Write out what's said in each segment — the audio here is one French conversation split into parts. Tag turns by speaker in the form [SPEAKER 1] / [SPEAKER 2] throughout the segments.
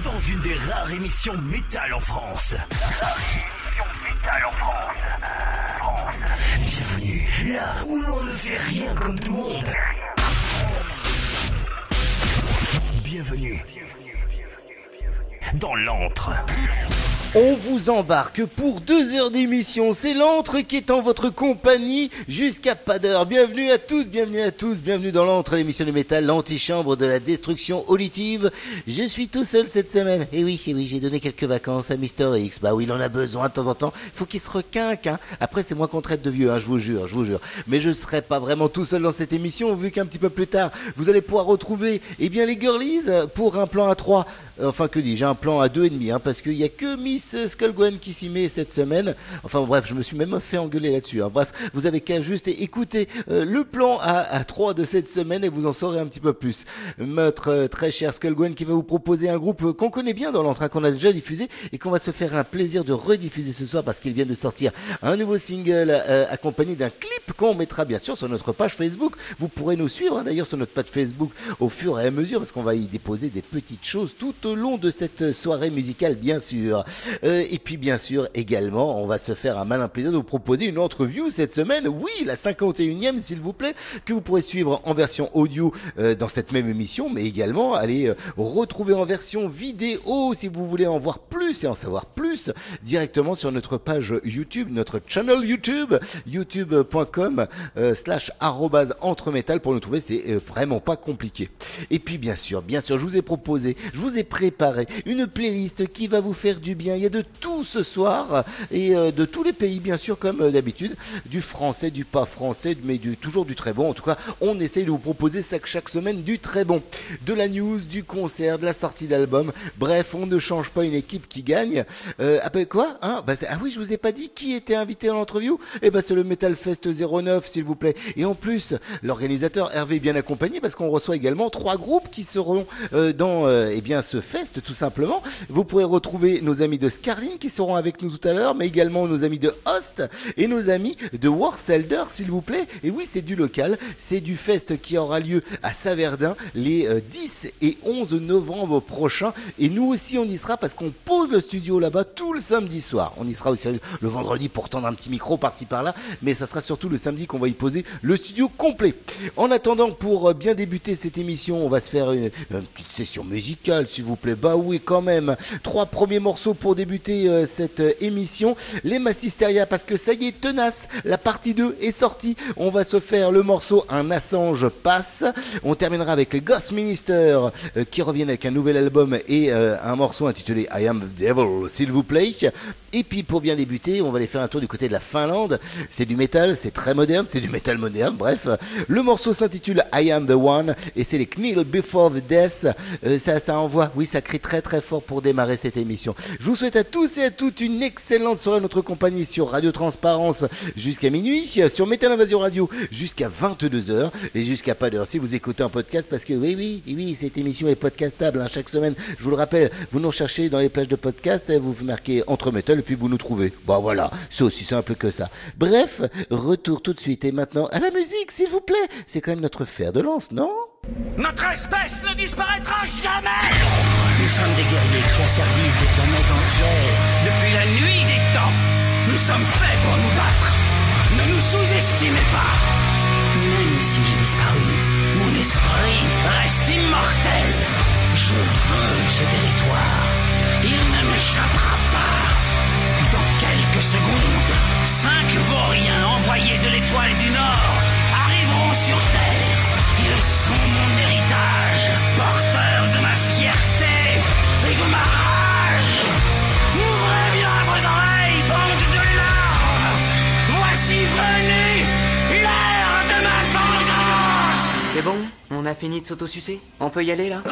[SPEAKER 1] dans une des rares émissions métal en France. métal en France. Bienvenue là où l'on ne fait rien comme tout le monde. Bienvenue dans l'antre.
[SPEAKER 2] On vous embarque pour deux heures d'émission. C'est l'antre qui est en votre compagnie jusqu'à pas d'heure. Bienvenue à toutes, bienvenue à tous, bienvenue dans l'antre, l'émission de métal, l'antichambre de la destruction auditive. Je suis tout seul cette semaine. Et oui, et oui, j'ai donné quelques vacances à Mister X. Bah oui, il en a besoin de temps en temps. Faut qu'il se requinque. Hein. Après, c'est moi qu'on traite de vieux, hein, je vous jure, je vous jure. Mais je serai pas vraiment tout seul dans cette émission, vu qu'un petit peu plus tard, vous allez pouvoir retrouver, eh bien, les girlies pour un plan à 3. Enfin, que dis-je, un plan à deux et demi, hein, parce qu'il y a que Miss Skullgwen qui s'y met cette semaine. Enfin bref, je me suis même fait engueuler là-dessus. hein. Bref, vous avez qu'à juste écouter euh, le plan à, à 3 de cette semaine et vous en saurez un petit peu plus. Notre euh, très cher Skullgwen qui va vous proposer un groupe euh, qu'on connaît bien dans l'entrain qu'on a déjà diffusé et qu'on va se faire un plaisir de rediffuser ce soir parce qu'il vient de sortir un nouveau single euh, accompagné d'un clip qu'on mettra bien sûr sur notre page Facebook. Vous pourrez nous suivre hein, d'ailleurs sur notre page Facebook au fur et à mesure parce qu'on va y déposer des petites choses tout au long de cette soirée musicale bien sûr. Euh, et puis bien sûr également on va se faire un malin plaisir de vous proposer une entrevue cette semaine. Oui, la 51e s'il vous plaît que vous pourrez suivre en version audio euh, dans cette même émission mais également aller euh, retrouver en version vidéo si vous voulez en voir plus et en savoir plus directement sur notre page YouTube, notre channel YouTube youtube.com euh, slash arrobase entremetal pour nous trouver c'est euh, vraiment pas compliqué. Et puis bien sûr, bien sûr, je vous ai proposé, je vous ai préparé une playlist qui va vous faire du bien. Il y a de tout ce soir et euh, de tous les pays bien sûr comme euh, d'habitude, du français, du pas français, mais du toujours du très bon. En tout cas, on essaye de vous proposer chaque, chaque semaine du très bon, de la news, du concert, de la sortie d'album. Bref, on ne change pas une équipe qui gagne. Euh, ah ben quoi hein? Bah, Ah oui, je vous ai pas dit qui était invité dans l'entreview. Eh ben c'est le Metal Fest 09 s'il vous plaît. Et en plus, l'organisateur Hervé est bien accompagné parce qu'on reçoit également trois groupes qui seront euh, dans euh, eh bien ce fest tout simplement. Vous pourrez retrouver nos amis de Scarlin qui seront avec nous tout à l'heure, mais également nos amis de Host et nos amis de Warselder s'il vous plaît. Et oui, c'est du local, c'est du fest qui aura lieu à Saverdin les euh, 10 et 11 novembre prochains. Et nous aussi on y sera parce qu'on pose le studio là-bas tout le samedi soir. On y sera aussi le vendredi pour tendre un petit micro par-ci par-là, mais ça sera surtout le samedi qu'on va y poser le studio complet. En attendant, pour euh, bien débuter cette émission, on va se faire une, une petite session musicale, s'il vous plaît. Bah oui, quand même. Trois premiers morceaux pour débuter euh, cette euh, émission. Les Massisteria, parce que ça y est, tenace. La partie 2 est sortie. On va se faire le morceau Un Assange passe. On terminera avec les Ghost Minister euh, qui reviennent avec un nouvel album et un morceau intitulé I Am the Devil, s'il vous plaît. Et puis pour bien débuter, on va aller faire un tour du côté de la Finlande. C'est du métal, c'est très moderne, c'est du métal moderne. Bref, le morceau s'intitule I Am the One et c'est les Kneel Before the Death. Ça, ça envoie, oui, ça crie très très fort pour démarrer cette émission. Je vous souhaite à tous et à toutes une excellente soirée notre compagnie sur Radio Transparence jusqu'à minuit, sur Métal Invasion Radio jusqu'à 22h et jusqu'à pas d'heure si vous écoutez un podcast parce que oui, oui, oui, cette émission est podcastable hein, chaque semaine. Je vous le rappelle, vous nous cherchez dans les plages de podcast, hein, vous marquez entre métal et puis vous nous trouvez. Bon voilà, c'est aussi simple que ça. Bref, retour tout de suite et maintenant à la musique, s'il vous plaît. C'est quand même notre fer de lance, non?
[SPEAKER 1] Notre espèce ne disparaîtra jamais Nous sommes des guerriers qui ont service des planètes entières. Depuis la nuit des temps, nous sommes faits pour nous battre. Ne nous sous-estimez pas. Même si j'ai disparu, mon esprit reste immortel. Je veux ce territoire. Il ne m'échappera pas. Dans quelques secondes, cinq vauriens envoyés de l'étoile du Nord arriveront sur Terre.
[SPEAKER 3] C'est bon On a fini de s'autosucer? On peut y aller là?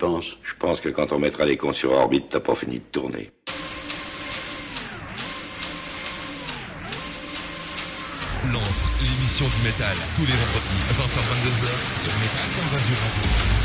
[SPEAKER 4] Je pense que quand on mettra les cons sur orbite, t'as pas fini de tourner.
[SPEAKER 5] L'antre, l'émission du métal, tous les vendredis, 20h-22h, sur Métal Radio.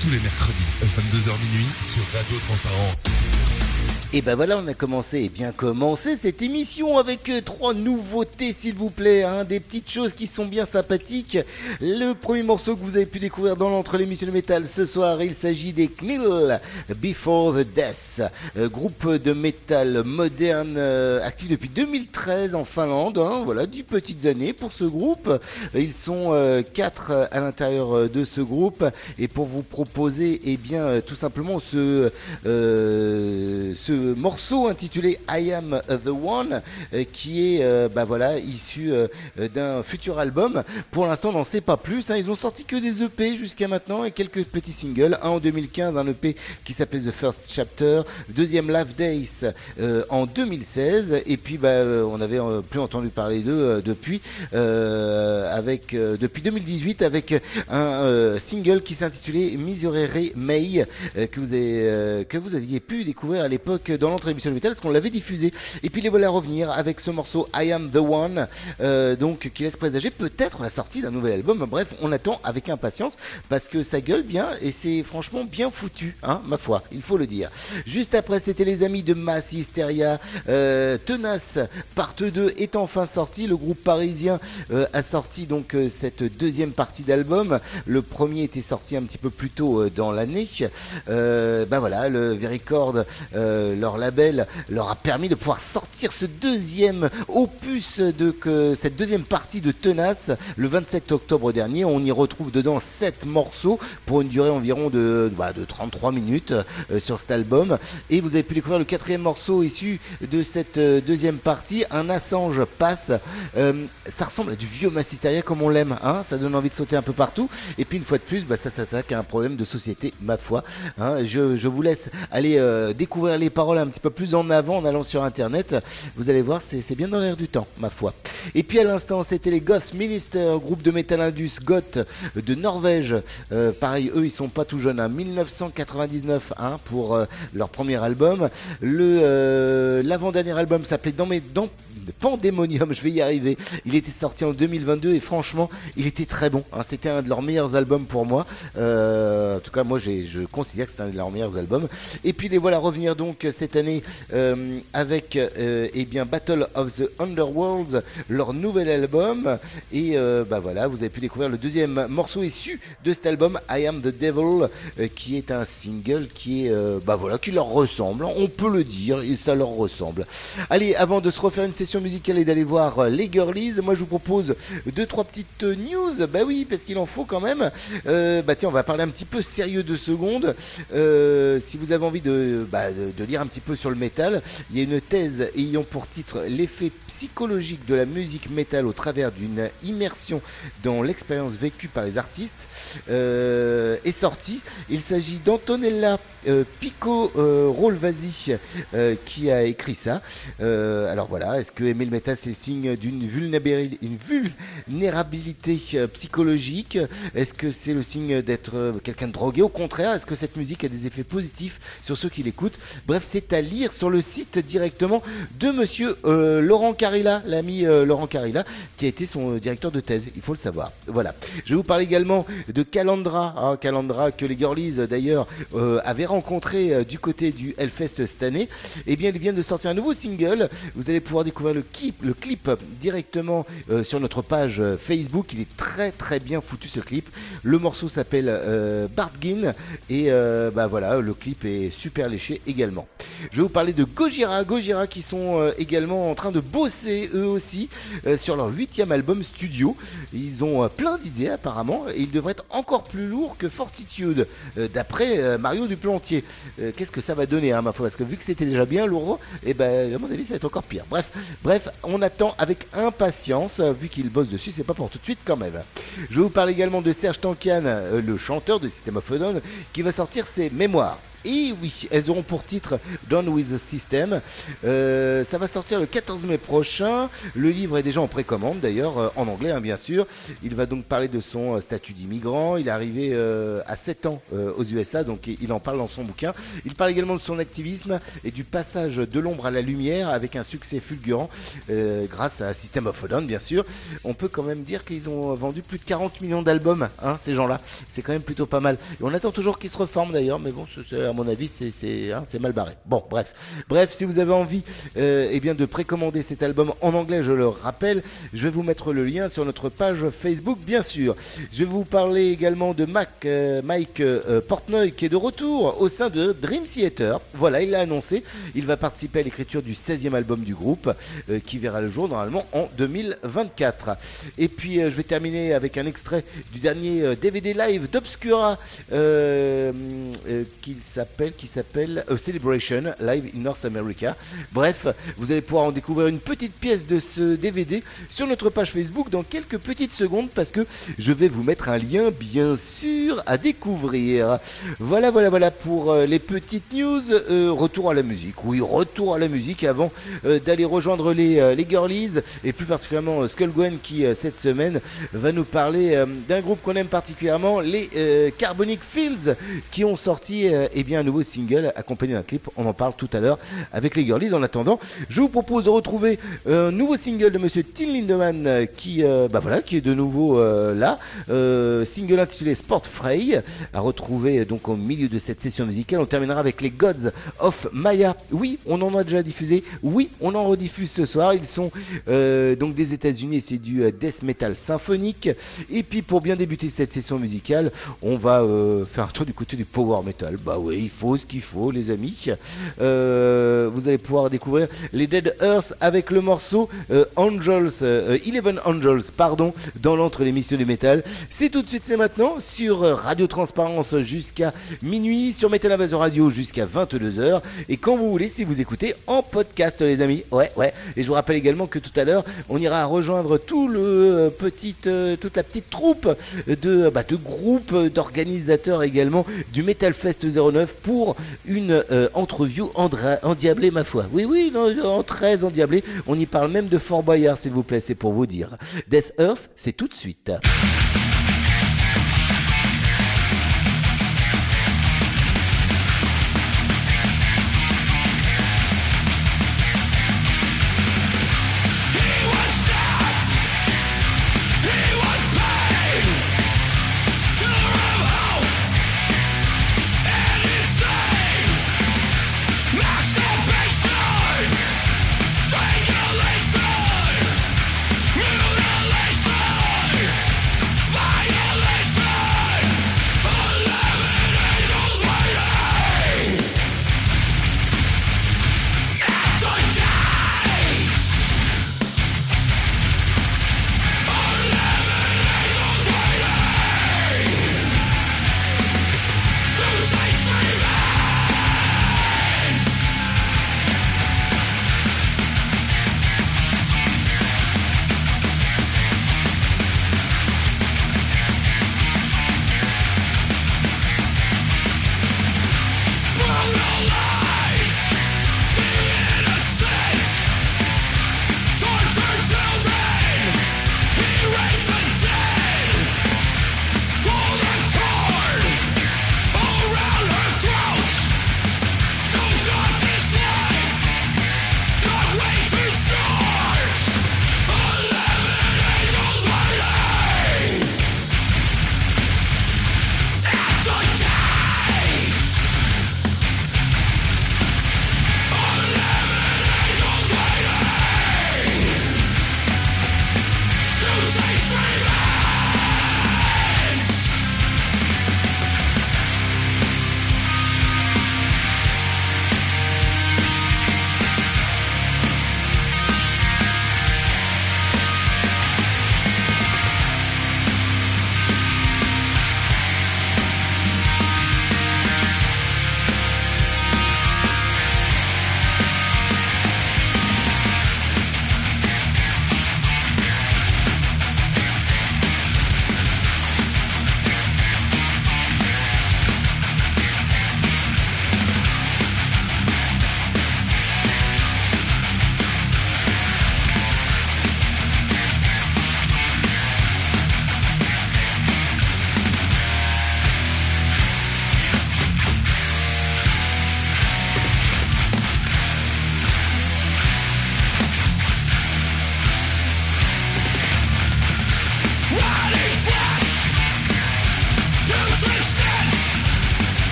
[SPEAKER 5] Tous les mercredis, 22h minuit, sur Radio Transparence.
[SPEAKER 2] Et ben voilà, on a commencé, et bien commencé cette émission avec euh, trois nouveautés, s'il vous plaît, hein, des petites choses qui sont bien sympathiques. Le premier morceau que vous avez pu découvrir dans l'entre l'émission de métal ce soir, il s'agit des Knill Before the Death, euh, groupe de métal moderne euh, actif depuis 2013 en Finlande. hein, voilà, dix petites années pour ce groupe. Ils sont quatre à l'intérieur de ce groupe, et pour vous proposer, eh bien, tout simplement ce euh, ce morceau intitulé I Am the One euh, qui est euh, bah voilà issu euh, d'un futur album. Pour l'instant, on n'en sait pas plus. hein. Ils ont sorti que des EP jusqu'à maintenant et quelques petits singles. Un en 2015, un EP qui s'appelait The First Chapter, deuxième Love Days euh, en 2016 et puis bah, euh, on avait euh, plus entendu parler d'eux euh, depuis euh, avec euh, depuis 2018 avec un euh, single qui s'intitulait Miserere May euh, que vous avez euh, que vous aviez pu découvrir à l'époque dans l'entrée émission de métal parce qu'on l'avait diffusé. Et puis les voilà revenir avec ce morceau I Am the One, euh, donc qui laisse présager peut-être la sortie d'un nouvel album. Bref, on attend avec impatience parce que ça gueule bien et c'est franchement bien foutu, hein, ma foi, il faut le dire. Juste après, c'était les amis de Mass Hysteria. Euh, Tenace, part 2 est enfin sorti. Le groupe parisien euh, a sorti donc euh, cette deuxième partie d'album. Le premier était sorti un petit peu plus tôt dans l'année. Bah voilà, le Vericord, leur label, leur a permis de pouvoir sortir ce deuxième opus de que cette deuxième partie de Tenace le 27 octobre dernier. On y retrouve dedans 7 morceaux pour une durée environ de, bah, de 33 minutes euh, sur cet album. Et vous avez pu découvrir le quatrième morceau issu de cette euh, deuxième partie, un Assange passe. Euh, ça ressemble à du vieux Massisteria comme on l'aime, hein ça donne envie de sauter un peu partout. Et puis une fois de plus, bah, ça s'attaque à un problème de société, ma foi. hein. je, je vous laisse aller découvrir les paroles un petit peu plus en avant en allant sur internet. Vous allez voir, c'est bien dans l'air du temps, ma foi. Et puis à l'instant, c'était les Goth Minister, groupe de metal indus goth de Norvège. Euh, pareil, eux, ils sont pas tout jeunes, hein. 1999 hein, pour euh, leur premier album. Le euh, l'avant-dernier album s'appelait Dans mes Pandemonium, je vais y arriver. Il était sorti en 2022 et franchement, il était très bon. hein. C'était un de leurs meilleurs albums pour moi. Euh, en tout cas, moi, je considère que c'est un de leurs meilleurs albums. Et puis les voilà revenir donc cette année euh, avec euh, eh Battle of the Underworlds, leur nouvel album. Et bah voilà, vous avez pu découvrir le deuxième morceau issu de cet album, I Am the Devil, qui est un single qui est bah voilà, qui leur ressemble. On peut le dire, ça leur ressemble. Allez, avant de se refaire une session musicale et d'aller voir euh, les girlies, moi je vous propose deux trois petites euh, news. Bah oui, parce qu'il en faut quand même. Euh, bah tiens, on va parler un petit peu sérieux deux secondes. Si vous avez envie de, bah, de, de lire un petit peu sur le métal, il y a une thèse ayant pour titre l'effet psychologique de la musique métal au travers d'une immersion dans l'expérience vécue par les artistes est sortie. Il s'agit d'Antonella Pico Rolvasi qui a écrit ça. Alors voilà, est-ce que aimer le métal c'est signe d'une vulnérabili- une vulnérabilité euh, psychologique Est-ce que c'est le signe d'être euh, quelqu'un de drogué? Au contraire, est-ce que cette musique a des effets positifs sur ceux qui l'écoutent? Bref, c'est à lire sur le site directement de monsieur euh, Laurent Carilla, l'ami Laurent Carilla, qui a été son directeur de thèse, il faut le savoir. Voilà. Je vais vous parler également de Calandra, hein, Calandra que les Girlies d'ailleurs avaient rencontré du côté du Hellfest cette année. Eh bien, ils viennent de sortir un nouveau single. Vous allez pouvoir découvrir le clip, le clip directement euh, sur notre page euh, Facebook. Il est très très bien foutu ce clip. Le morceau s'appelle euh, Bartgin et euh, bah voilà, le clip est super léché également. Je vais vous parler de Gojira, Gojira qui sont également en train de bosser eux aussi sur leur huitième album studio. Ils ont plein d'idées apparemment et ils devraient être encore plus lourds que Fortitude, d'après Mario Duplantier. Qu'est-ce que ça va donner, hein, ma foi? Parce que vu que c'était déjà bien lourd, et ben à mon avis ça va être encore pire. Bref, bref, on attend avec impatience, euh, vu qu'ils bossent dessus, c'est pas pour tout de suite quand même. Je vous parler également de Serge Tankian, euh, le chanteur de System of a qui va sortir ses mémoires. Et oui, elles auront pour titre Done with the System. Euh, ça va sortir le 14 mai prochain. Le livre est déjà en précommande d'ailleurs, euh, en anglais hein, bien sûr. Il va donc parler de son euh, statut d'immigrant. Il est arrivé euh, à 7 ans euh, aux USA, donc il en parle dans son bouquin. Il parle également de son activisme et du passage de l'ombre à la lumière avec un succès fulgurant euh, grâce à System of a Down bien sûr. On peut quand même dire qu'ils ont vendu plus de 40 millions d'albums, hein, ces gens-là. C'est quand même plutôt pas mal. On attend toujours qu'ils se reforment d'ailleurs, mais bon, c'est- à mon avis, hein, c'est mal barré. Bon, bref. Bref, si vous avez envie euh, eh bien, de précommander cet album en anglais, je le rappelle, je vais vous mettre le lien sur notre page Facebook, bien sûr. Je vais vous parler également de Mac, euh, Mike euh, Portnoy, qui est de retour au sein de Dream Theater. Voilà, il l'a annoncé. Il va participer à l'écriture du 16e album du groupe, euh, qui verra le jour normalement en 2024. Et puis, je vais terminer avec un extrait du dernier DVD live d'Obscura, qu'il s'appelle, qui s'appelle euh, Celebration Live in North America. Bref, vous allez pouvoir en découvrir une petite pièce de ce DVD sur notre page Facebook dans quelques petites secondes parce que je vais vous mettre un lien bien sûr à découvrir. Voilà, voilà, voilà pour euh, les petites news. Euh, retour à la musique. Oui, retour à la musique avant d'aller rejoindre les, les girlies et plus particulièrement euh, Skull Gwen qui cette semaine va nous parler d'un groupe qu'on aime particulièrement, les Carbonic Fields qui ont sorti eh bien un nouveau single accompagné d'un clip. On en parle tout à l'heure avec les girlies. En attendant, je vous propose de retrouver un nouveau single de Monsieur Tim Lindemann euh, qui, euh, bah voilà, qui est de nouveau euh, là. Euh, single intitulé Sport Frey à retrouver donc au milieu de cette session musicale. On terminera avec les Gods of Maya. Oui, on en a déjà diffusé. Oui, on en rediffuse ce soir. Ils sont euh, donc des États-Unis c'est du euh, death metal symphonique. Et puis pour bien débuter cette session musicale, on va euh, faire un tour du côté du power metal. Bah oui, il faut ce qu'il faut, les amis. Euh, vous allez pouvoir découvrir les Dead Earth avec le morceau euh, Angels, euh, Eleven Angels, pardon, dans l'entre l'émission du métal. C'est tout de suite, c'est maintenant sur Radio Transparence jusqu'à minuit, sur Metal Invasion Radio jusqu'à 22h. Et quand vous voulez, si vous écoutez en podcast, les amis. Ouais, ouais. Et je vous rappelle également que tout à l'heure, on ira rejoindre tout le euh, toute la petite troupe de, bah, de groupes, d'organisateurs également du Metal Fest 09 pour une euh, entreview endiablée, ma foi. Oui, oui, très endiablée. On y parle même de Fort Boyard, s'il vous plaît, c'est pour vous dire. Death Earth, c'est tout de suite.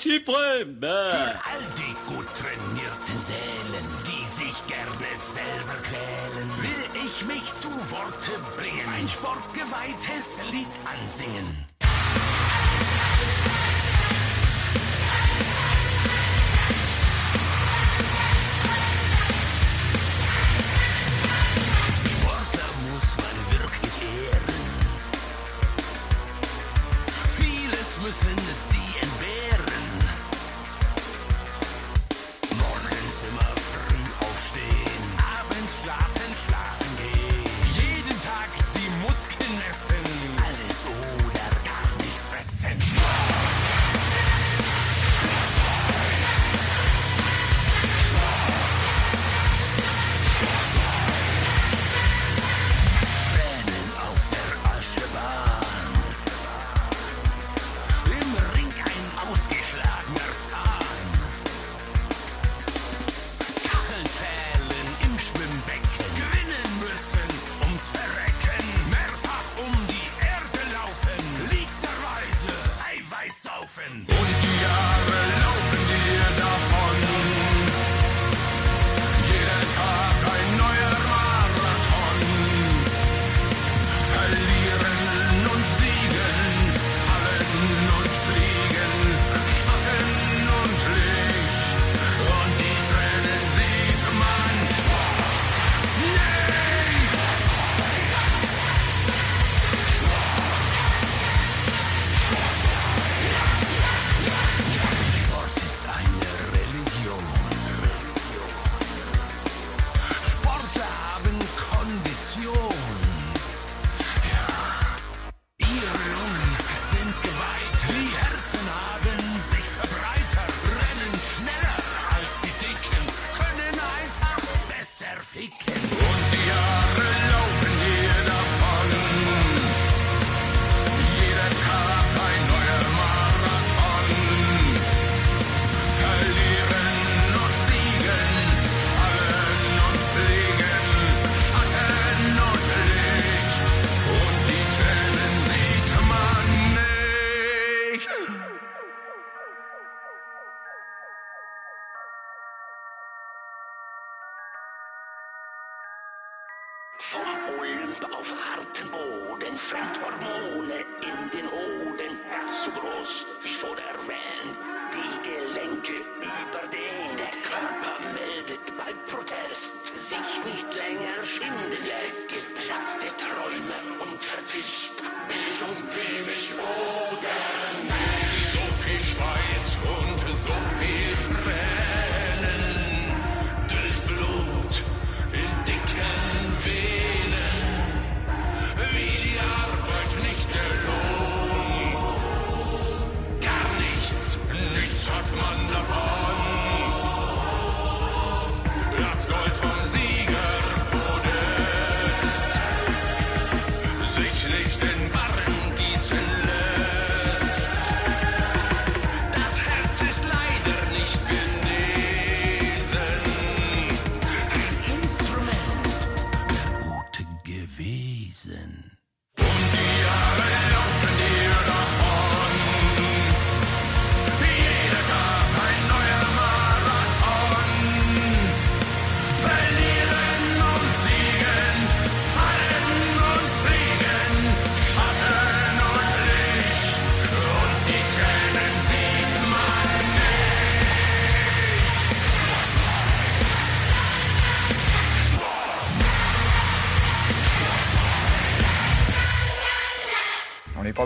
[SPEAKER 6] suprême. Bah. Für
[SPEAKER 1] all die gut trainierten Seelen, die sich gerne selber quälen, will ich mich zu Worte bringen. Ein sportgeweihtes Lied ansingen. müssen sie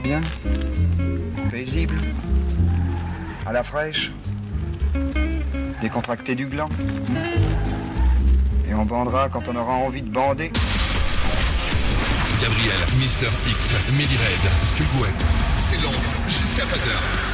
[SPEAKER 7] bien, paisible, à la fraîche, décontracté du gland. Et on bandera quand on aura envie de bander.
[SPEAKER 5] Gabriel, Mister X, Midi Red, Cugouette, c'est long jusqu'à 20h.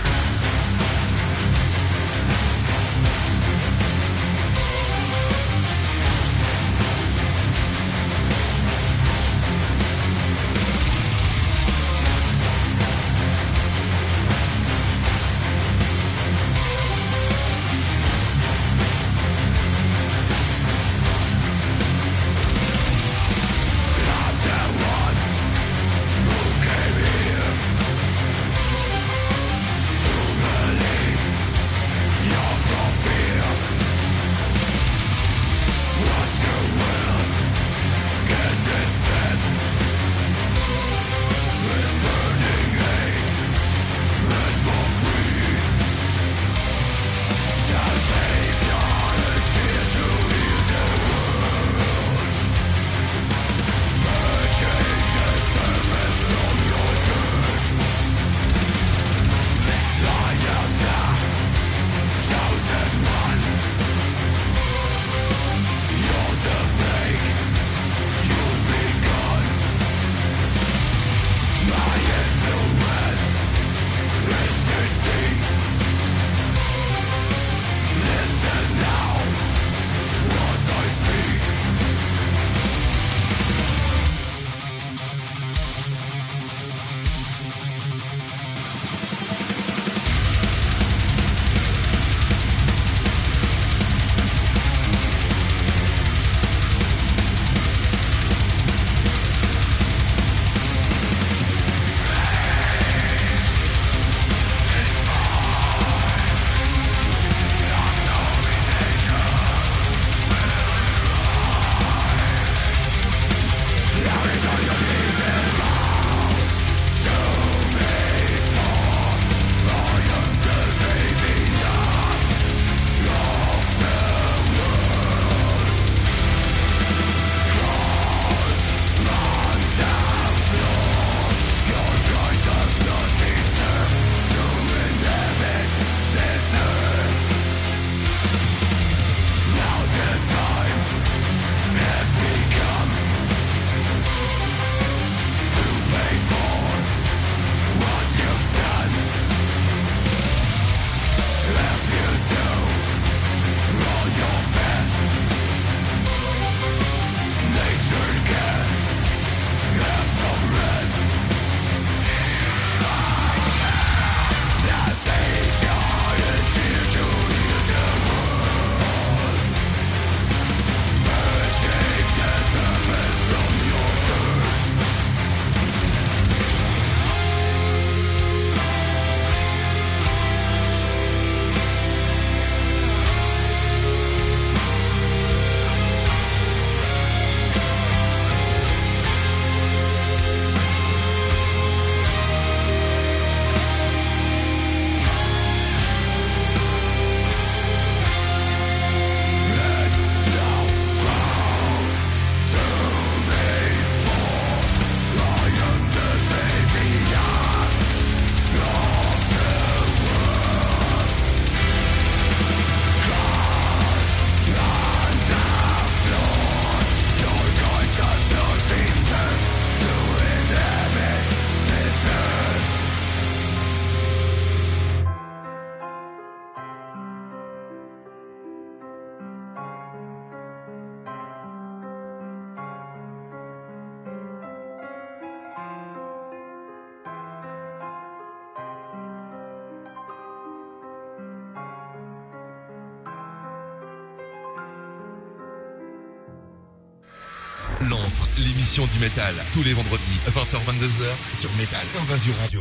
[SPEAKER 5] Du métal, tous les vendredis, 20h-22h, sur Métal Invasion Radio.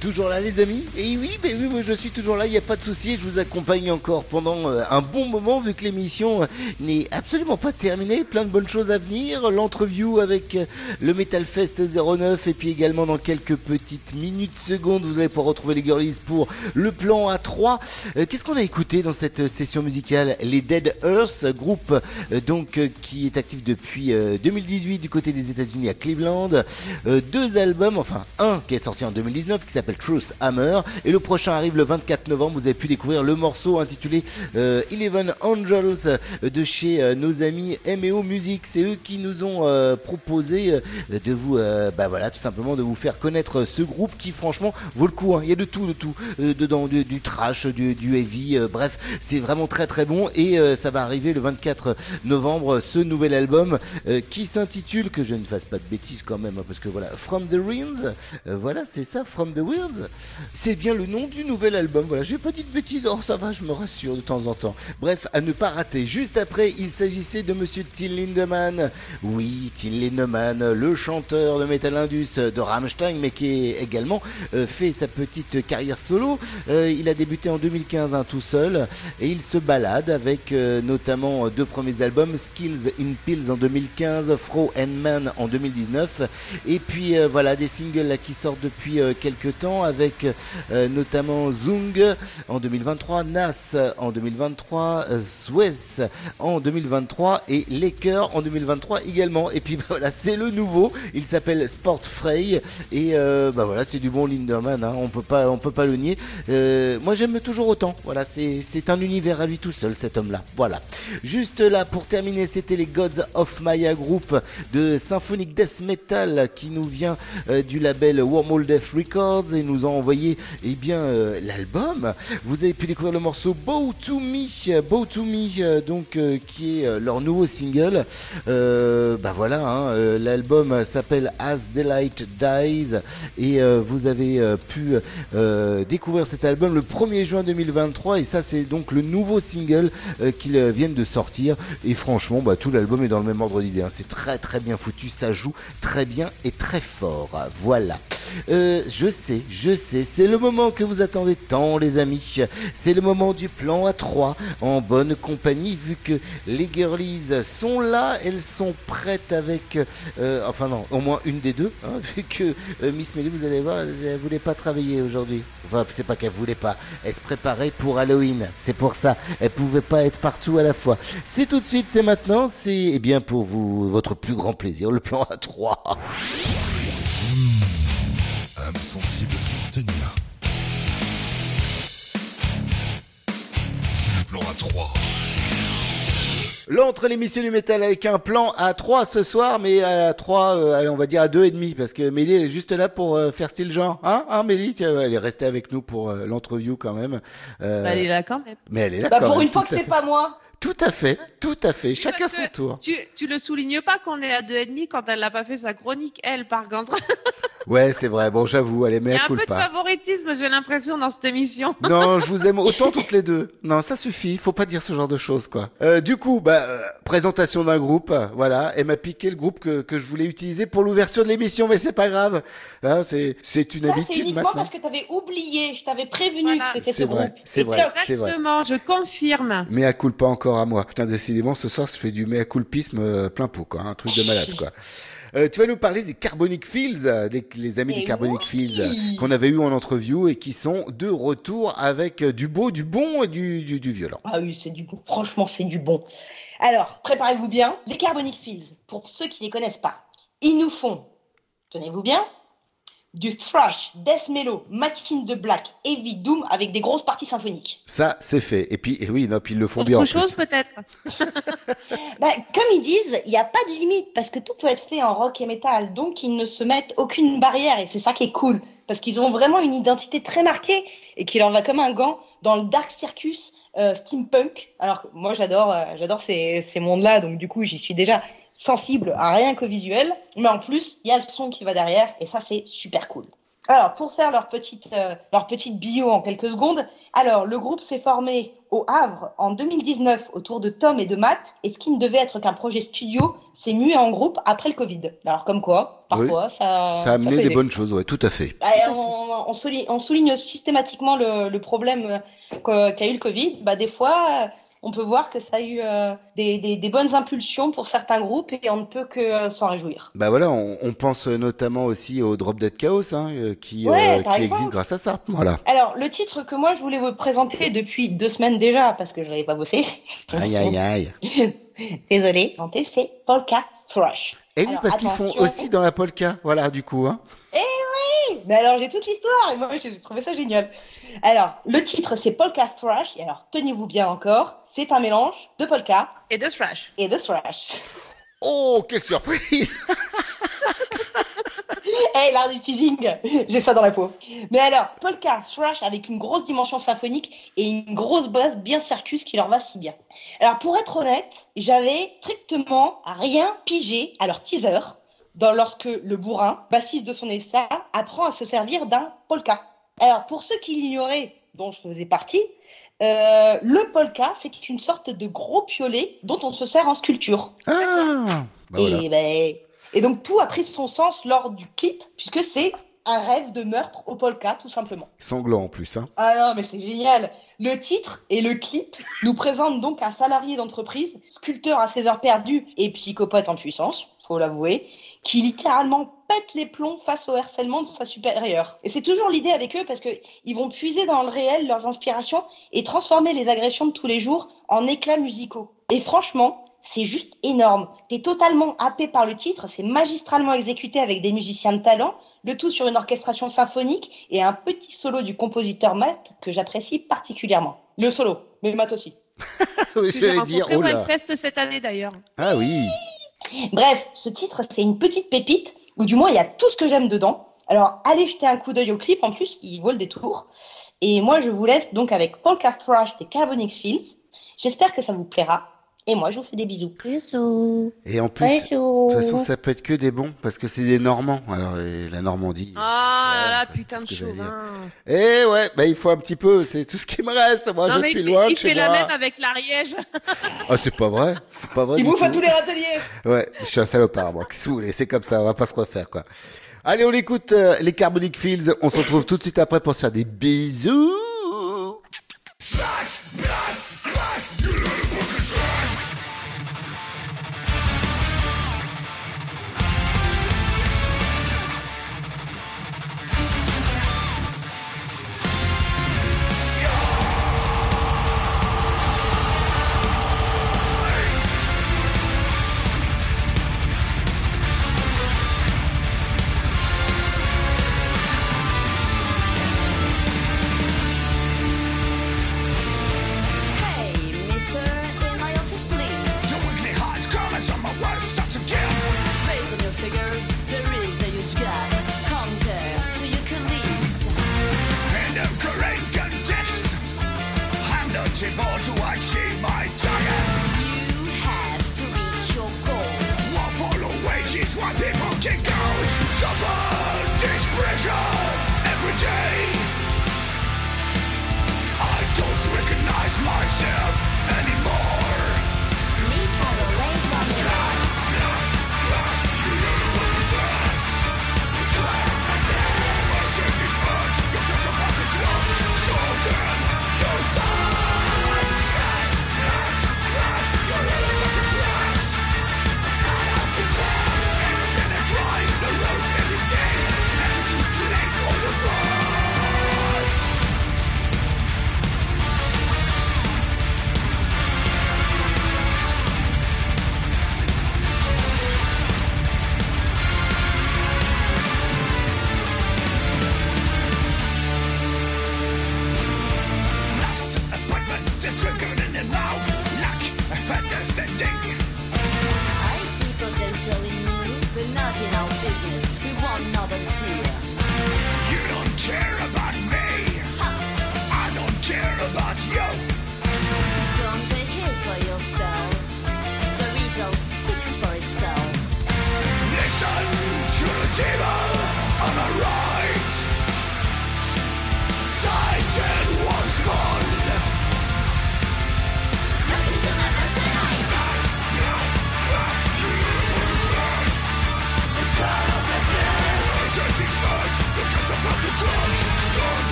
[SPEAKER 2] Toujours là les amis Et oui, mais oui, je suis toujours là, il n'y a pas de souci, je vous accompagne encore pendant euh, un bon moment vu que l'émission euh, n'est absolument pas terminée, plein de bonnes choses à venir, l'entreview avec euh, le Metal Fest 09 et puis également dans quelques petites minutes secondes vous allez pouvoir retrouver les girlies pour le plan A3. Euh, Qu'est-ce qu'on a écouté dans cette session musicale Les Dead Earth, groupe donc qui est actif depuis euh, 2018 du côté des États-Unis à Cleveland. Euh, deux albums, enfin un qui est sorti en 2019 qui s'appelle Truth Hammer et le prochain arrive le 24 novembre. Vous avez pu découvrir le morceau intitulé euh, Eleven Angels euh, de chez nos amis MEO Music. C'est eux qui nous ont proposé de vous, bah voilà, tout simplement de vous faire connaître ce groupe qui franchement vaut le coup. hein. Il y a de tout, de tout dedans, du, trash, du, du heavy, bref, c'est vraiment très très bon et ça va arriver le 24 novembre ce nouvel album qui s'intitule que je ne fasse pas de bêtises quand même parce que voilà From the Winds euh, voilà c'est ça From the Winds c'est bien le nom du nouvel album voilà j'ai pas dit de bêtises oh ça va je me rassure de temps en temps. Bref à ne pas rater juste après il s'agissait de monsieur Till Lindemann. Oui Till Lindemann le chanteur de Metal Indus de Rammstein mais qui a également euh, fait sa petite carrière solo. Euh, il a débuté en 2015 hein, tout seul et il se balade avec notamment deux premiers albums Skills in Pills en 2015 Fro and Man en 2019 et puis euh, voilà des singles qui sortent depuis euh, quelques temps avec euh, notamment Zung en 2023 Nas en 2023 euh, Suez en 2023 et Laker en 2023 également. Et puis bah, voilà c'est le nouveau. Il s'appelle Sport Frey et euh, bah voilà c'est du bon Linderman hein, on peut pas on peut pas le nier. Euh, moi j'aime toujours autant. Voilà c'est un univers à lui tout seul cet homme là voilà. Juste là pour terminer c'était les Gods of Maya Group de Symphonic Death Metal qui nous vient euh, du label Wormhole Death Records et nous ont envoyé eh bien euh, l'album. Vous avez pu découvrir le morceau Bow to Me Bow to Me euh, donc qui est leur nouveau single. Bah voilà hein, l'album s'appelle As Daylight Dies et vous avez pu découvrir cet album le 1er juin 2023 et ça c'est donc le nouveau single qu'ils viennent de sortir. Et franchement bah, tout l'album est dans le même ordre d'idée hein. c'est très très bien foutu ça joue très bien et très fort. Voilà. Euh, je sais je sais c'est le moment que vous attendez tant les amis. C'est le moment du plan A3 en bonne compagnie vu que les girlies sont là elles sont prêtes avec euh, enfin non au moins une des deux hein, vu que euh, Miss Melly vous allez voir elle voulait pas travailler aujourd'hui. Enfin c'est pas qu'elle voulait pas elle se préparait pour Halloween. C'est pour ça elle pouvait pas être partout à la fois. C'est tout de suite c'est maintenant c'est eh bien pour vous votre plus grand plaisir le plan A3
[SPEAKER 5] âme sensible sans retenir. C'est le plan à 3.
[SPEAKER 2] L'entre l'émission du métal avec un plan à 3 ce soir, mais à 3, euh, allez, on va dire à 2 et demi, parce que Mélie elle est juste là pour euh, faire style genre. Hein, hein Mélie Elle est restée avec nous pour euh, l'entreview quand même. Euh,
[SPEAKER 8] Bah, elle est là quand même.
[SPEAKER 2] Mais elle est là
[SPEAKER 9] Bah,
[SPEAKER 2] quand
[SPEAKER 9] pour
[SPEAKER 2] même,
[SPEAKER 9] une fois que c'est pas moi.
[SPEAKER 2] Tout à fait, tout à fait. Chacun son tour.
[SPEAKER 8] Tu, tu le soulignes pas qu'on est à deux et demi quand elle n'a pas fait sa chronique, elle, par contre.
[SPEAKER 2] Ouais, c'est vrai. Bon, j'avoue, allez,
[SPEAKER 8] Il
[SPEAKER 2] mais
[SPEAKER 8] y a
[SPEAKER 2] elle
[SPEAKER 8] un peu de favoritisme, j'ai l'impression, dans cette émission.
[SPEAKER 2] Non, je vous aime autant toutes les deux. Non, ça suffit. Faut pas dire ce genre de choses, quoi. Euh, du coup, bah, euh, présentation d'un groupe. Voilà. Elle m'a piqué le groupe que, que je voulais utiliser pour l'ouverture de l'émission, mais c'est pas grave. Hein, c'est, c'est une
[SPEAKER 9] Ça, c'est
[SPEAKER 2] habitude
[SPEAKER 9] uniquement
[SPEAKER 2] maintenant.
[SPEAKER 9] parce que t'avais oublié. Je t'avais prévenu
[SPEAKER 8] Voilà.
[SPEAKER 9] que c'était
[SPEAKER 2] C'est
[SPEAKER 9] ce
[SPEAKER 2] vrai,
[SPEAKER 9] groupe.
[SPEAKER 2] c'est vrai, c'est vrai.
[SPEAKER 8] Exactement, je confirme.
[SPEAKER 2] Mais à coule pas encore à moi. Putain, décidément, ce soir, je fais du mea culpisme euh, plein pot, quoi. Un truc de malade, quoi. Euh, tu vas nous parler des Carbonic Fields, euh, des- les amis
[SPEAKER 9] Eh
[SPEAKER 2] des Carbonic
[SPEAKER 9] oui.
[SPEAKER 2] Fields qu'on avait eu en entreview et qui sont de retour avec du beau, du bon et du, du, du violent.
[SPEAKER 9] Ah oui, c'est du bon. Franchement, c'est du bon. Alors, préparez-vous bien. Les Carbonic Fields, pour ceux qui ne les connaissent pas, ils nous font, tenez-vous bien, du thrash, death mellow, machine de black, heavy doom avec des grosses parties symphoniques.
[SPEAKER 2] Ça, c'est fait. Et puis, et oui, non, puis ils le font bien
[SPEAKER 8] Autre chose, peut-être?
[SPEAKER 9] Bah, comme ils disent, il n'y a pas de limite parce que tout peut être fait en rock et metal. Donc, ils ne se mettent aucune barrière et c'est ça qui est cool. Parce qu'ils ont vraiment une identité très marquée et qui leur va comme un gant dans le dark circus euh, steampunk. Alors, moi, j'adore euh, j'adore ces, ces mondes-là. Donc, du coup, j'y suis déjà sensible à rien qu'au visuel. Mais en plus, il y a le son qui va derrière et ça, c'est super cool. Alors, pour faire leur petite, euh, leur petite bio en quelques secondes, alors le groupe s'est formé au Havre en 2019 autour de Tom et de Matt, et ce qui ne devait être qu'un projet studio s'est mué en groupe après le Covid. Alors, comme quoi, parfois, ça.
[SPEAKER 2] Ça a amené des bonnes choses, ouais, tout à fait.
[SPEAKER 9] Bah, on, on souligne, on souligne systématiquement le, le problème euh, qu'a eu le Covid. Bah, des fois, on peut voir que ça a eu euh, des, des- des bonnes impulsions pour certains groupes et on ne peut que euh, s'en réjouir.
[SPEAKER 2] Bah voilà, on, on pense notamment aussi au Drop Dead Chaos, hein, euh, qui,
[SPEAKER 9] Ouais,
[SPEAKER 2] existe grâce à ça. Voilà.
[SPEAKER 9] Alors, le titre que moi je voulais vous présenter depuis deux semaines déjà, parce que je n'avais pas bossé.
[SPEAKER 2] Aïe, aïe, aïe.
[SPEAKER 9] Désolé, c'est Polka Thrush.
[SPEAKER 2] Et oui,
[SPEAKER 9] Alors,
[SPEAKER 2] parce qu'ils font aussi dans la polka, voilà, du coup. Hein.
[SPEAKER 9] Eh oui Mais alors j'ai toute l'histoire et moi j'ai trouvé ça génial. Alors, le titre c'est Polka Thrash, et alors tenez-vous bien encore, c'est un mélange de polka
[SPEAKER 8] Et de thrash.
[SPEAKER 9] et de thrash.
[SPEAKER 2] Oh, quelle surprise
[SPEAKER 9] Eh, l'art du teasing, j'ai ça dans la peau. Mais alors, polka thrash avec une grosse dimension symphonique et une grosse basse bien circus qui leur va si bien. Alors, pour être honnête, j'avais strictement rien pigé à leur teaser dans lorsque le bourrin, bassiste de son état, apprend à se servir d'un polka. Alors, pour ceux qui l'ignoraient, dont je faisais partie, euh, le polka, c'est une sorte de gros piolet dont on se sert en sculpture.
[SPEAKER 2] Ah bah voilà.
[SPEAKER 9] Et, ben, et donc tout a pris son sens lors du clip, puisque c'est un rêve de meurtre au polka, tout simplement.
[SPEAKER 2] Sanglant en plus. Hein.
[SPEAKER 9] Ah non, mais c'est génial. Le titre et le clip nous présentent donc un salarié d'entreprise, sculpteur à ses heures perdues et psychopathe en puissance, faut l'avouer, qui littéralement pète les plombs face au harcèlement de sa supérieure. Et c'est toujours l'idée avec eux parce que ils vont puiser dans le réel leurs inspirations et transformer les agressions de tous les jours en éclats musicaux. Et franchement, c'est juste énorme. T'es totalement happé par le titre, c'est magistralement exécuté avec des musiciens de talent, le tout sur une orchestration symphonique et un petit solo du compositeur Matt que j'apprécie particulièrement. Le solo, mais Matt aussi.
[SPEAKER 2] Oui,
[SPEAKER 8] j'ai
[SPEAKER 2] J'allais dire,
[SPEAKER 8] rencontré
[SPEAKER 2] oh là.
[SPEAKER 8] Cette année d'ailleurs.
[SPEAKER 2] Ah oui.
[SPEAKER 9] Bref, ce titre, c'est une petite pépite, ou du moins il y a tout ce que j'aime dedans. Alors allez jeter un coup d'œil au clip, en plus il vaut le détour. Et moi je vous laisse donc avec Polka Thrash des Carbonix Films. J'espère que ça vous plaira. Et moi je vous fais des bisous. Bisous.
[SPEAKER 2] Et en plus, de toute façon, ça peut être que des bons, parce que c'est des Normands. Alors, et la Normandie.
[SPEAKER 8] Ah là là, putain de chauvin.
[SPEAKER 2] Eh ouais, bah il faut un petit peu, c'est tout ce qui me reste. Moi,
[SPEAKER 8] non,
[SPEAKER 2] je
[SPEAKER 8] mais
[SPEAKER 2] suis
[SPEAKER 8] il fait,
[SPEAKER 2] loin
[SPEAKER 8] il
[SPEAKER 2] de chez
[SPEAKER 8] fait la même avec l'Ariège.
[SPEAKER 2] Ah, c'est pas vrai, c'est pas vrai.
[SPEAKER 9] Il bouffe à tous les râteliers.
[SPEAKER 2] Ouais, je suis un salopard, moi. Qu'est-ce que vous voulez C'est comme ça, on va pas se refaire, quoi. Allez, on écoute euh, les Carbonic Fields. On se retrouve tout de suite après pour se faire des bisous.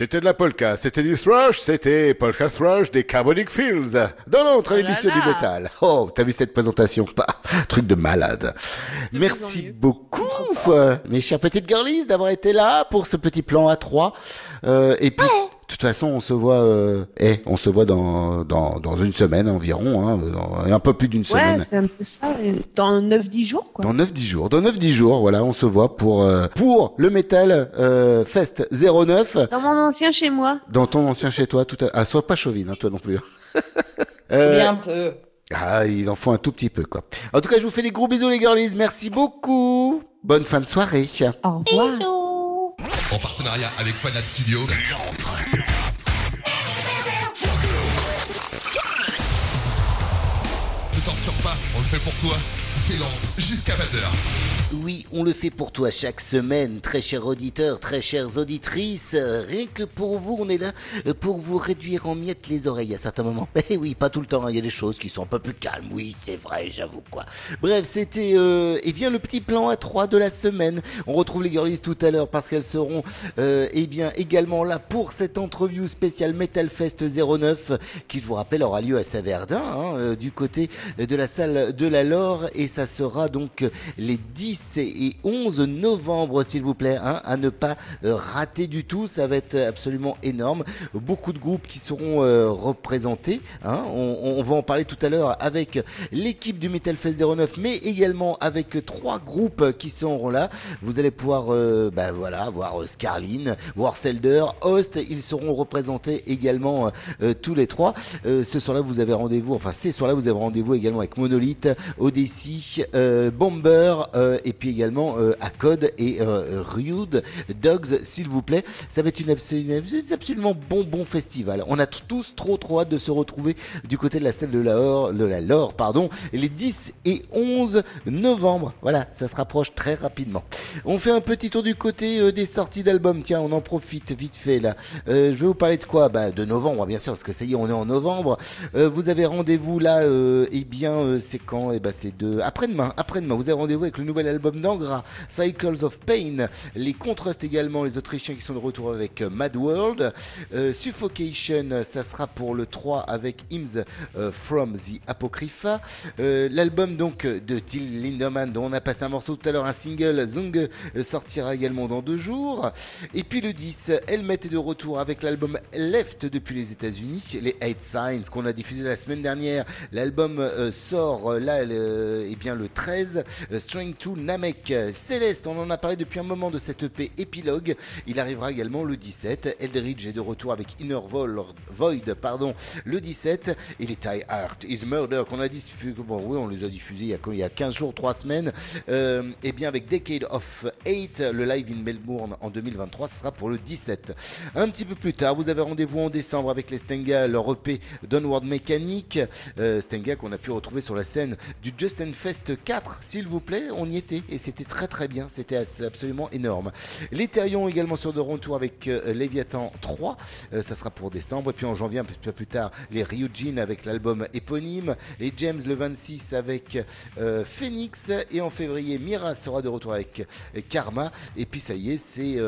[SPEAKER 2] C'était de la polka, c'était du thrash, c'était polka thrash des Carbonic Fields. Dans l'autre
[SPEAKER 8] Oh là.
[SPEAKER 2] du métal. Oh, t'as vu cette présentation? Bah, Truc de malade. Merci beaucoup, euh, mes chères petites girlies, d'avoir été là pour ce petit plan à 3 Euh, et puis, toute façon, on se voit, euh, eh, on se voit dans, dans, dans une semaine environ, hein, dans- un peu plus d'une
[SPEAKER 8] Ouais,
[SPEAKER 2] semaine.
[SPEAKER 8] c'est un peu ça. et Dans 9-10 jours, quoi.
[SPEAKER 2] Dans 9-10 jours. Dans 9-10 jours, voilà, on se voit pour, euh, pour le Metal euh, Fest 09
[SPEAKER 8] Dans mon ancien chez moi.
[SPEAKER 2] dans ton ancien chez toi. Tout à... Ah, sois pas chauvine, hein, toi non plus. Euh,
[SPEAKER 9] un peu.
[SPEAKER 2] Ah, il en faut un tout petit peu, quoi. En tout cas, je vous fais des gros bisous, les girlies. Merci beaucoup. Bonne fin de soirée.
[SPEAKER 8] Au revoir.
[SPEAKER 5] En partenariat avec Fanat Studio. Fait pour toi. Jusqu'à 20h.
[SPEAKER 2] Oui, on le fait pour toi chaque semaine, très chers auditeurs, très chères auditrices. Rien que pour vous, on est là pour vous réduire en miettes les oreilles à certains moments. Eh oui, pas tout le temps, hein, il y a des choses qui sont un peu plus calmes. Oui, c'est vrai, j'avoue quoi. Bref, c'était euh, eh bien le petit plan à 3 de la semaine. On retrouve les girlies tout à l'heure parce qu'elles seront euh, eh bien également là pour cette interview spéciale Metal Fest 09 qui, je vous rappelle, aura lieu à Saverdin, hein, euh, du côté de la salle de la Laure et ça sera donc les 10 et 11 novembre, s'il vous plaît, hein, à ne pas euh, rater du tout. Ça va être absolument énorme. Beaucoup de groupes qui seront euh, représentés. hein. On, va en parler tout à l'heure avec l'équipe du Metal Fest 09, mais également avec trois groupes qui seront là. Vous allez pouvoir, euh, bah voilà, voir euh, Scarlin, voir Selder, Host. Ils seront représentés également euh, euh, tous les trois. Euh, ce soir-là, vous avez rendez-vous. Enfin, ces soirs-là, vous avez rendez-vous également avec Monolith, Odyssey, euh, Bomber euh, et puis également euh, Acode et euh, Rude Dogs, s'il vous plaît. Ça va être une absolument, bon bon festival. On a tous trop trop hâte de se retrouver du côté de la salle de la Laure, de la Laure, pardon, les 10 et 11 novembre. Voilà, ça se rapproche très rapidement. On fait un petit tour du côté euh, des sorties d'albums. Tiens, on en profite vite fait là. Je vais vous parler de quoi? Bah de novembre, bien sûr, parce que ça y est, on est en novembre. Vous avez rendez-vous là, eh bien, c'est quand? Eh ben, c'est de après-demain. Après-demain, vous avez rendez-vous avec le nouvel album d'Angra, Cycles of Pain. Les Contrastes également, les Autrichiens qui sont de retour avec euh, Mad World. Euh, Suffocation, ça sera pour le 3 avec Hymns euh, from the Apocrypha. L'album donc de Till Lindemann, dont on a passé un morceau tout à l'heure, un single, Zung, sortira également dans deux jours. Et puis le 10, Helmet est de retour avec l'album Left depuis les États-Unis, les Eight Signs qu'on a diffusé la semaine dernière. L'album sort là, bien le 13, euh, String to Namek. Céleste, on en a parlé depuis un moment de cette EP épilogue. Il arrivera également le 17. Eldridge est de retour avec Inner Void pardon, le 17. Et les Tie Art is Murder qu'on a diffusé, bon oui on les a diffusés il y a, y a 15 jours, 3 semaines. Euh, et bien avec Decade of 8, le live in Melbourne en 2023, ce sera pour le 17. Un petit peu plus tard, vous avez rendez-vous en décembre avec les Stenga, leur EP Downward Mechanic. Euh, Stenga qu'on a pu retrouver sur la scène du Justin Fest 4, s'il vous plaît, on y était et c'était très très bien, c'était absolument énorme. Les Therions également sur de retour avec euh, Léviathan 3, euh, ça sera pour décembre. Et puis en janvier, un peu plus tard, les Ryujin avec l'album éponyme, les James le 26 avec euh, Phoenix et en février, Mira sera de retour avec euh, Karma. Et puis ça y est, c'est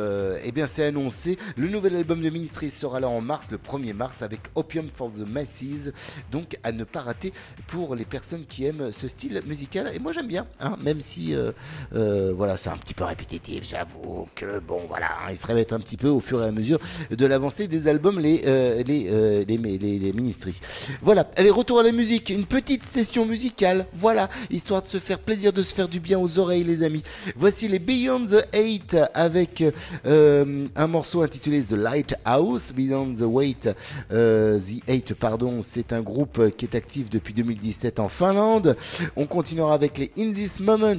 [SPEAKER 2] eh bien c'est annoncé. Le nouvel album de Ministry sera là en mars, le 1er mars, avec Opium for the Masses. Donc à ne pas rater pour les personnes qui aiment ce style musical. Et moi j'aime bien, hein, même si euh, euh, voilà, c'est un petit peu répétitif, j'avoue que bon voilà, hein, il se révèle un petit peu au fur et à mesure de l'avancée des albums, les, euh, les, euh, les, les, les Ministry. Voilà, allez, retour à la musique, une petite session musicale, voilà, histoire de se faire plaisir, de se faire du bien aux oreilles, les amis. Voici les Beyond the Eight avec euh, un morceau intitulé The Lighthouse. Beyond the Wait, euh, The Eight, pardon, c'est un groupe qui est actif depuis 2017 en Finlande. On avec les In This Moment.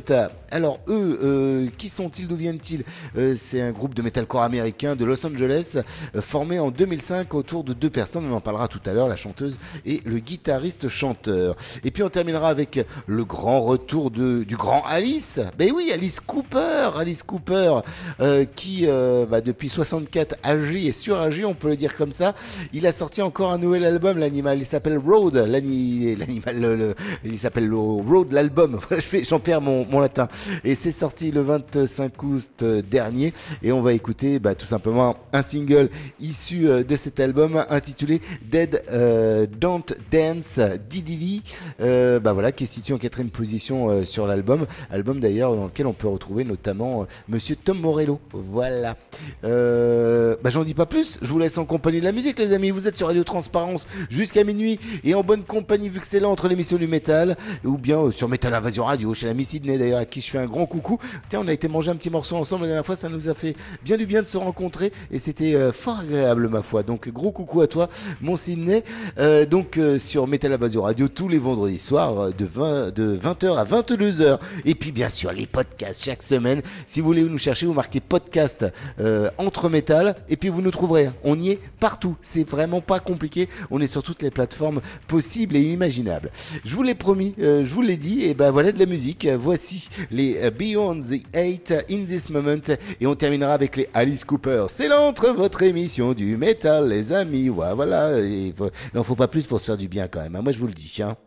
[SPEAKER 2] Alors eux, euh, qui sont-ils, d'où viennent-ils Euh, C'est un groupe de metalcore américain de Los Angeles, euh, formé en 2005 autour de deux personnes. On en parlera tout à l'heure, la chanteuse et le guitariste chanteur. Et puis on terminera avec le grand retour de, du grand Alice. Ben oui, Alice Cooper, Alice Cooper, euh, qui euh, bah, depuis 64 agit et suragit, on peut le dire comme ça. Il a sorti encore un nouvel album, l'animal. Il s'appelle Road, l'ani- l'animal, il s'appelle le Road, l'album. Fais- J'en perds mon, mon latin. Et c'est sorti le 25 août euh, dernier. Et on va écouter bah, tout simplement un single issu euh, de cet album intitulé Dead euh, Don't Dance Didili. Euh, bah voilà, qui est situé en quatrième position sur l'album. Album d'ailleurs dans lequel on peut retrouver notamment Monsieur Tom Morello. Voilà. Bah j'en dis pas plus. Je vous laisse en compagnie de la musique, les amis. Vous êtes sur Radio Transparence jusqu'à minuit et en bonne compagnie vu que c'est là entre l'émission du métal ou bien euh, Metal Invasion Radio chez l'ami Sydney d'ailleurs à qui je fais un grand coucou. Tiens, on a été manger un petit morceau ensemble la dernière fois. Ça nous a fait bien du bien de se rencontrer et c'était euh, fort agréable ma foi. Donc gros coucou à toi, mon Sydney. Euh, donc euh, sur Metal Invasion Radio tous les vendredis soirs euh, de 20 de 20h à 22h. Et puis bien sûr les podcasts chaque semaine. Si vous voulez nous chercher, vous marquez podcast euh, entre métal et puis vous nous trouverez. On y est partout. C'est vraiment pas compliqué. On est sur toutes les plateformes possibles et imaginables. Je vous l'ai promis, euh, je vous l'ai dit. Et ben voilà de la musique. Voici les euh, Beyond the Eight in this moment et on terminera avec les Alice Cooper. C'est l'entre votre émission du métal, les amis. Voilà. Il n'en faut pas plus pour se faire du bien quand même. hein. Moi je vous le dis. Hein.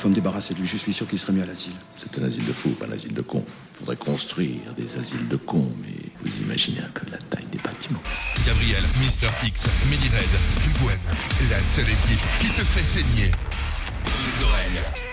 [SPEAKER 10] Faut me débarrasser de lui. Je suis sûr qu'il serait mieux à l'asile.
[SPEAKER 11] C'est un asile de fous, pas un asile de cons. Faudrait construire des asiles de cons, mais vous imaginez un peu la taille des bâtiments.
[SPEAKER 12] Gabriel, Mister X, Melly Red, Gwen, la seule équipe qui te fait saigner les oreilles.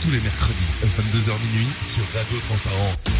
[SPEAKER 5] Tous les mercredis, 22h minuit, sur Radio Transparence.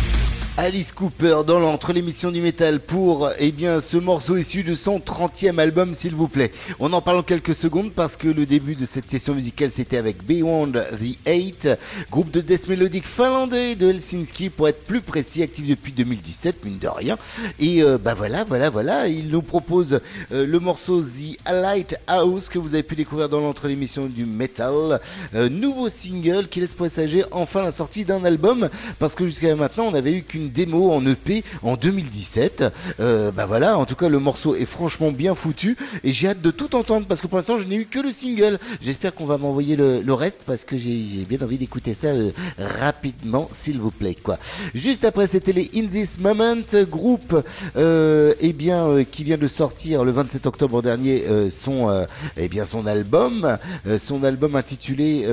[SPEAKER 2] Alice Cooper dans l'entre l'émission du métal pour eh bien ce morceau issu de son 30e album s'il vous plaît. On en parle en quelques secondes parce que le début de cette session musicale c'était avec Beyond the Eight, groupe de death mélodique finlandais de Helsinki pour être plus précis, actif depuis 2017 mine de rien. Et euh, bah voilà voilà voilà, il nous propose euh, le morceau The Light House que vous avez pu découvrir dans l'entre l'émission du métal, Euh, nouveau single qui laisse présager enfin la sortie d'un album parce que jusqu'à maintenant on avait eu qu'une démo en EP en 2017. Euh, bah voilà, en tout cas le morceau est franchement bien foutu et j'ai hâte de tout entendre parce que pour l'instant je n'ai eu que le single. J'espère qu'on va m'envoyer le, reste parce que j'ai bien envie d'écouter ça euh, rapidement s'il vous plaît quoi. Juste après c'était les In This Moment groupe euh, eh bien euh, qui vient de sortir le 27 octobre dernier son eh bien son album son album intitulé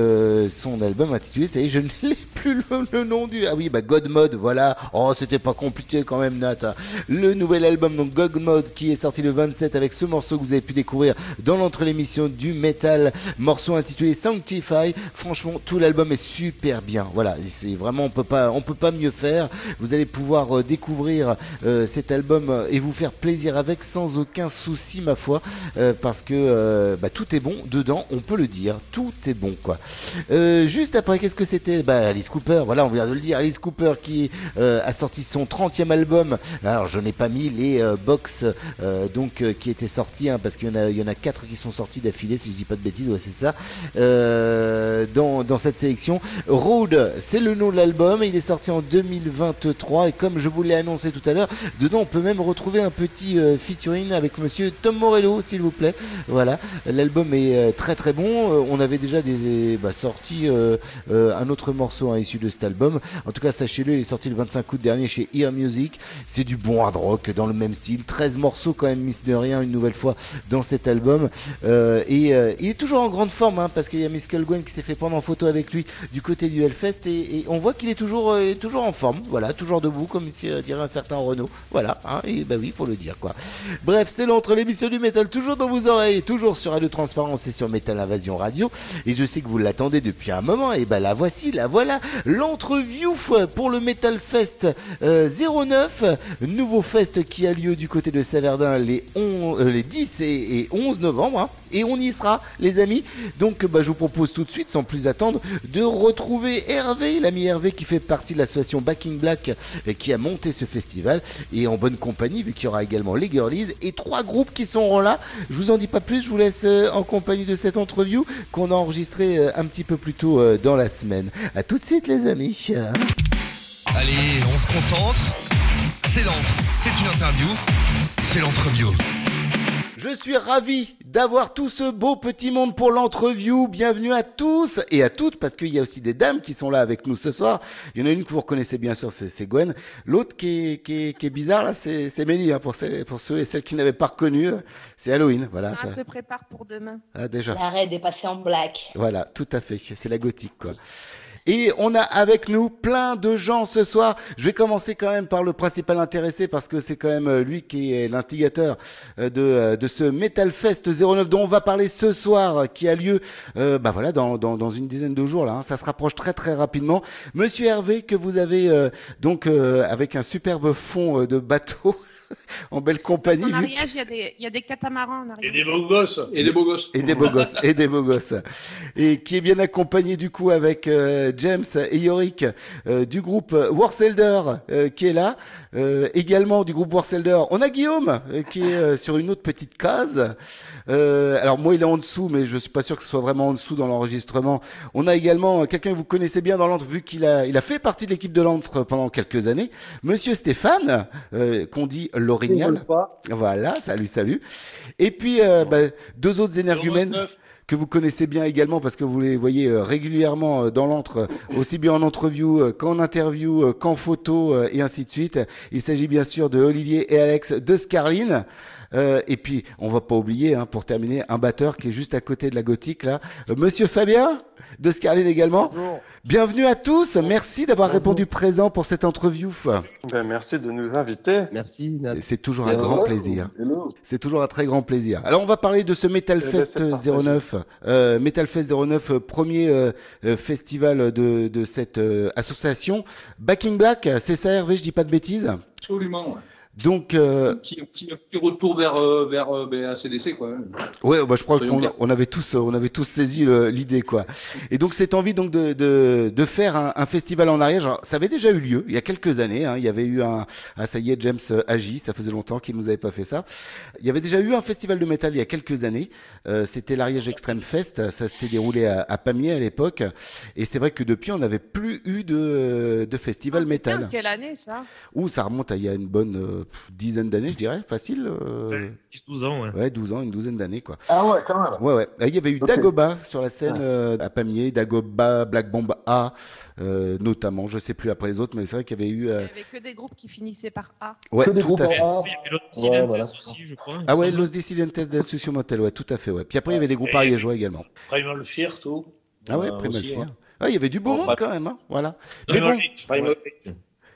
[SPEAKER 2] son album intitulé ça y est je ne l'ai plus le, le nom du ah oui bah God Mode voilà oh c'était pas compliqué quand même Nat hein. le nouvel album donc God Mode qui est sorti le 27 avec ce morceau que vous avez pu découvrir dans l'entre l'émission du métal. Morceau intitulé Sanctify. Franchement tout l'album est super bien. Voilà c'est vraiment on peut pas on peut pas mieux faire. Vous allez pouvoir euh, découvrir euh, cet album euh, et vous faire plaisir avec sans aucun souci ma foi parce que bah, tout est bon dedans on peut le dire. Tout est bon quoi. Juste après qu'est-ce que c'était? Bah, Alice Cooper voilà on vient de le dire. Alice Cooper qui euh, sorti son 30e album. Alors je n'ai pas mis les euh, box euh, donc euh, qui étaient sortis hein, parce qu'il y en a il y en a quatre qui sont sortis d'affilée si je dis pas de bêtises ouais c'est ça. Dans, dans cette sélection Road c'est le nom de l'album il est sorti en 2023 et comme je vous l'ai annoncé tout à l'heure dedans on peut même retrouver un petit featuring avec monsieur Tom Morello s'il vous plaît. Voilà l'album est très très bon. On avait déjà des bah, sorti un autre morceau hein, issu de cet album. En tout cas sachez-le il est sorti le 25 août dernier chez Ear Music. C'est du bon hard rock dans le même style. 13 morceaux quand même miss de rien une nouvelle fois dans cet album. Euh, et euh, il est toujours en grande forme hein, parce qu'il y a Miss Gwen qui s'est fait prendre en photo avec lui du côté du Hellfest et, et on voit qu'il est toujours euh, toujours en forme. Voilà toujours debout comme dirait un certain Renault voilà hein, et bah oui faut le dire quoi. Bref c'est l'entre l'émission du métal toujours dans vos oreilles toujours sur Radio Transparence et sur Metal Invasion Radio. Et je sais que vous l'attendez depuis un moment et ben la voici la voilà l'entreview pour le Metal Fest 09 nouveau fest qui a lieu du côté de Saverdin les, on- euh, les 10 et, et 11 novembre hein. et on y sera les amis. Donc bah, je vous propose tout de suite sans plus attendre de retrouver Hervé l'ami Hervé qui fait partie de l'association Backing Black euh, qui a monté ce festival. Et en bonne compagnie vu qu'il y aura également les Girlies et trois groupes qui seront là. Je vous en dis pas plus je vous laisse euh, en compagnie de cette interview qu'on a enregistrée euh, un petit peu plus tôt dans la semaine. À tout de suite les amis
[SPEAKER 5] Allez, on se concentre. C'est l'antre, c'est une interview, c'est l'entreview.
[SPEAKER 2] Je suis ravi d'avoir tout ce beau petit monde pour l'entreview. Bienvenue à tous et à toutes, parce qu'il y a aussi des dames qui sont là avec nous ce soir. Il y en a une que vous reconnaissez bien sûr, c'est Gwen. L'autre qui est, qui, est, qui est bizarre là, c'est Mélie, hein, pour, celles- pour ceux et celles qui n'avaient pas reconnu. euh, C'est Halloween, voilà.
[SPEAKER 8] Ah,
[SPEAKER 2] ça.
[SPEAKER 8] se prépare pour demain.
[SPEAKER 2] Ah, déjà.
[SPEAKER 9] L'arrêt est passé en black.
[SPEAKER 2] Voilà, tout à fait. C'est la gothique, quoi. Et on a avec nous plein de gens ce soir. Je vais commencer quand même par le principal intéressé parce que c'est quand même euh, lui qui est l'instigateur euh, de, euh, de ce Metal Fest 09 dont on va parler ce soir qui a lieu bah voilà dans, dans, dans une dizaine de jours là. hein. Ça se rapproche très très rapidement. Monsieur Hervé que vous avez euh, donc euh, avec un superbe fond de bateau en belle compagnie.
[SPEAKER 8] En
[SPEAKER 2] vu que-
[SPEAKER 8] arrière, il y, a des- il y a des catamarans en arrière.
[SPEAKER 6] Et des beaux gosses. Et des beaux gosses.
[SPEAKER 2] et des beaux gosses et des beaux gosses et qui est bien accompagné du coup avec euh, James et Yorick euh, du groupe Warselder euh, qui est là Euh, également du groupe Warselder on a Guillaume euh, qui est euh, sur une autre petite case. Euh, alors moi il est en dessous mais je suis pas sûr que ce soit vraiment en dessous dans l'enregistrement. On a également quelqu'un que vous connaissez bien dans l'antre vu qu'il a il a fait partie de l'équipe de l'antre pendant quelques années. Monsieur Stéphane euh, qu'on dit l'orignal voilà salut salut. Et puis euh, bah, deux autres énergumènes que vous connaissez bien également parce que vous les voyez euh, régulièrement euh, dans l'antre, euh, aussi bien en interview qu'en interview, qu'en photo et ainsi de suite. Il s'agit bien sûr de Olivier et Alex de Scarline. Euh, et puis, on va pas oublier, hein, pour terminer, un batteur qui est juste à côté de la gothique là, Euh, Monsieur Fabien de Scarline également. Bienvenue à tous. Merci d'avoir répondu présent pour cette interview.
[SPEAKER 13] Ben, merci de nous inviter.
[SPEAKER 14] Merci.
[SPEAKER 2] C'est toujours un grand plaisir. C'est toujours un très grand plaisir. Alors on va parler de ce Metal
[SPEAKER 13] Eh
[SPEAKER 2] Fest
[SPEAKER 13] c'est partagé.
[SPEAKER 2] 09. Euh, Metal Fest 09, euh, premier euh, euh, festival de, de cette euh, association. Back in Black, c'est ça Hervé, je dis pas de bêtises?
[SPEAKER 6] Absolument. ouais.
[SPEAKER 2] Donc, euh,
[SPEAKER 6] Un petit, un petit- un petit retour vers, euh, vers euh, ben, ACDC, quoi.
[SPEAKER 2] ouais, bah, je crois qu'on on avait tous, on avait tous saisi l'idée, quoi. Et donc cette envie donc de de, de faire un, un festival en Ariège, alors, ça avait déjà eu lieu il y a quelques années. Hein, il y avait eu un, ah ça y est, James euh, agit, ça faisait longtemps qu'il nous avait pas fait ça. Il y avait déjà eu un festival de métal il y a quelques années. Euh, c'était l'Ariège Extreme Fest. Ça s'était déroulé à, à Pamiers à l'époque. Et c'est vrai que depuis, on n'avait plus eu de de festival
[SPEAKER 8] en
[SPEAKER 2] métal.
[SPEAKER 8] quelle année ça?
[SPEAKER 2] Ouh, ça remonte à il y a une bonne euh, dizaine d'années, je dirais, facile. euh,
[SPEAKER 15] 12 ans, ouais.
[SPEAKER 2] Ouais, 12 ans, une douzaine d'années, quoi.
[SPEAKER 13] Ah ouais, quand même.
[SPEAKER 2] Ouais, ouais. Euh, Il y avait eu
[SPEAKER 13] Ok.
[SPEAKER 2] Dagoba sur la scène euh, à Pamiers, Dagoba, Black Bomb A, euh, notamment. Je sais plus après les autres, mais c'est vrai qu'il y avait eu. euh,
[SPEAKER 8] Il n'y avait que des groupes qui finissaient par A.
[SPEAKER 2] Ouais,
[SPEAKER 14] Que des
[SPEAKER 2] tout à fait.
[SPEAKER 14] A.
[SPEAKER 15] Il y avait
[SPEAKER 14] Ouais, voilà.
[SPEAKER 15] aussi, je crois.
[SPEAKER 2] Ah ouais. Los Dissidentes del Sucio Motel, ouais, tout à fait, ouais. Puis après, il y avait des groupes ariégeois également.
[SPEAKER 6] Primal Fear, tout.
[SPEAKER 2] Ah ouais,
[SPEAKER 6] Euh,
[SPEAKER 2] Primal Fear. Ah, il y avait du beau
[SPEAKER 6] Bon,
[SPEAKER 2] monde
[SPEAKER 6] bref.
[SPEAKER 2] quand même, hein, voilà. Mais
[SPEAKER 15] Primal
[SPEAKER 2] bon,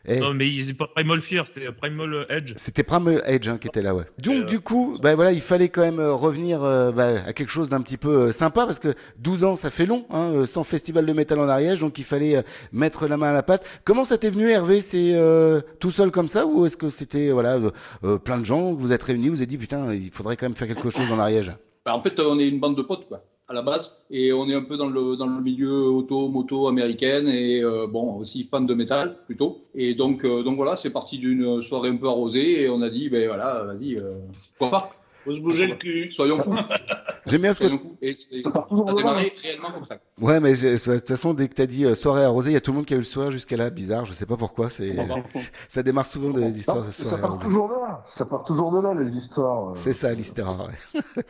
[SPEAKER 2] Eh,
[SPEAKER 15] Non, mais c'est pas Primal Fear, c'est Primal Edge.
[SPEAKER 2] c'était Primal Edge hein, qui était là, ouais. Donc du coup, bah voilà, il fallait quand même euh, revenir euh, bah, à quelque chose d'un petit peu euh, sympa parce que 12 ans, ça fait long, hein, euh, sans festival de métal en Ariège, donc il fallait euh, mettre la main à la pâte. Comment ça t'est venu, Hervé C'est euh, tout seul comme ça ou est-ce que c'était voilà euh, euh, plein de gens vous êtes réunis, vous êtes dit putain, il faudrait quand même faire quelque chose en Ariège?
[SPEAKER 6] Bah, en fait, on est une bande de potes, quoi, à la base. Et on est un peu dans le, dans le milieu auto, moto américaine et euh, bon, aussi fan de métal, plutôt. Et donc, euh, donc voilà, c'est parti d'une soirée un peu arrosée et on a dit, ben voilà, vas-y, euh, pourquoi pas? Faut se bouger le cul. Soyons fous.
[SPEAKER 2] J'aime bien ce que.
[SPEAKER 6] Et ça a démarré réellement comme ça.
[SPEAKER 2] Ouais, mais de toute façon, dès que t'as dit euh, soirée arrosée, il y a tout le monde qui a eu le soir jusqu'à là. Bizarre, je sais pas pourquoi. C'est ça démarre souvent de l'histoire de
[SPEAKER 13] Ça
[SPEAKER 2] soirée
[SPEAKER 13] part
[SPEAKER 2] arrosée.
[SPEAKER 13] toujours de là. Ça part toujours de là, les histoires. euh.
[SPEAKER 2] C'est ça l'histoire. ouais.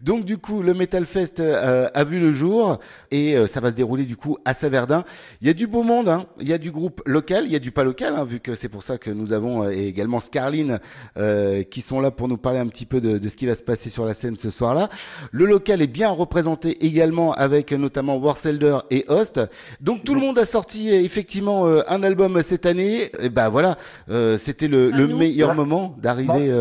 [SPEAKER 2] Donc du coup, le Metal Fest euh, a vu le jour et euh, ça va se dérouler du coup à Saverdin. Il y a du beau monde, hein. il y a du groupe local, il y a du pas local, hein, vu que c'est pour ça que nous avons euh, et également Scarline euh, qui sont là pour nous parler un petit peu de, de ce qui va se passer sur la scène ce soir-là. Le local est bien représenté également avec notamment Warselder et Host. Donc tout le monde a sorti effectivement euh, un album cette année. Et ben voilà, euh, c'était le, le meilleur moment d'arriver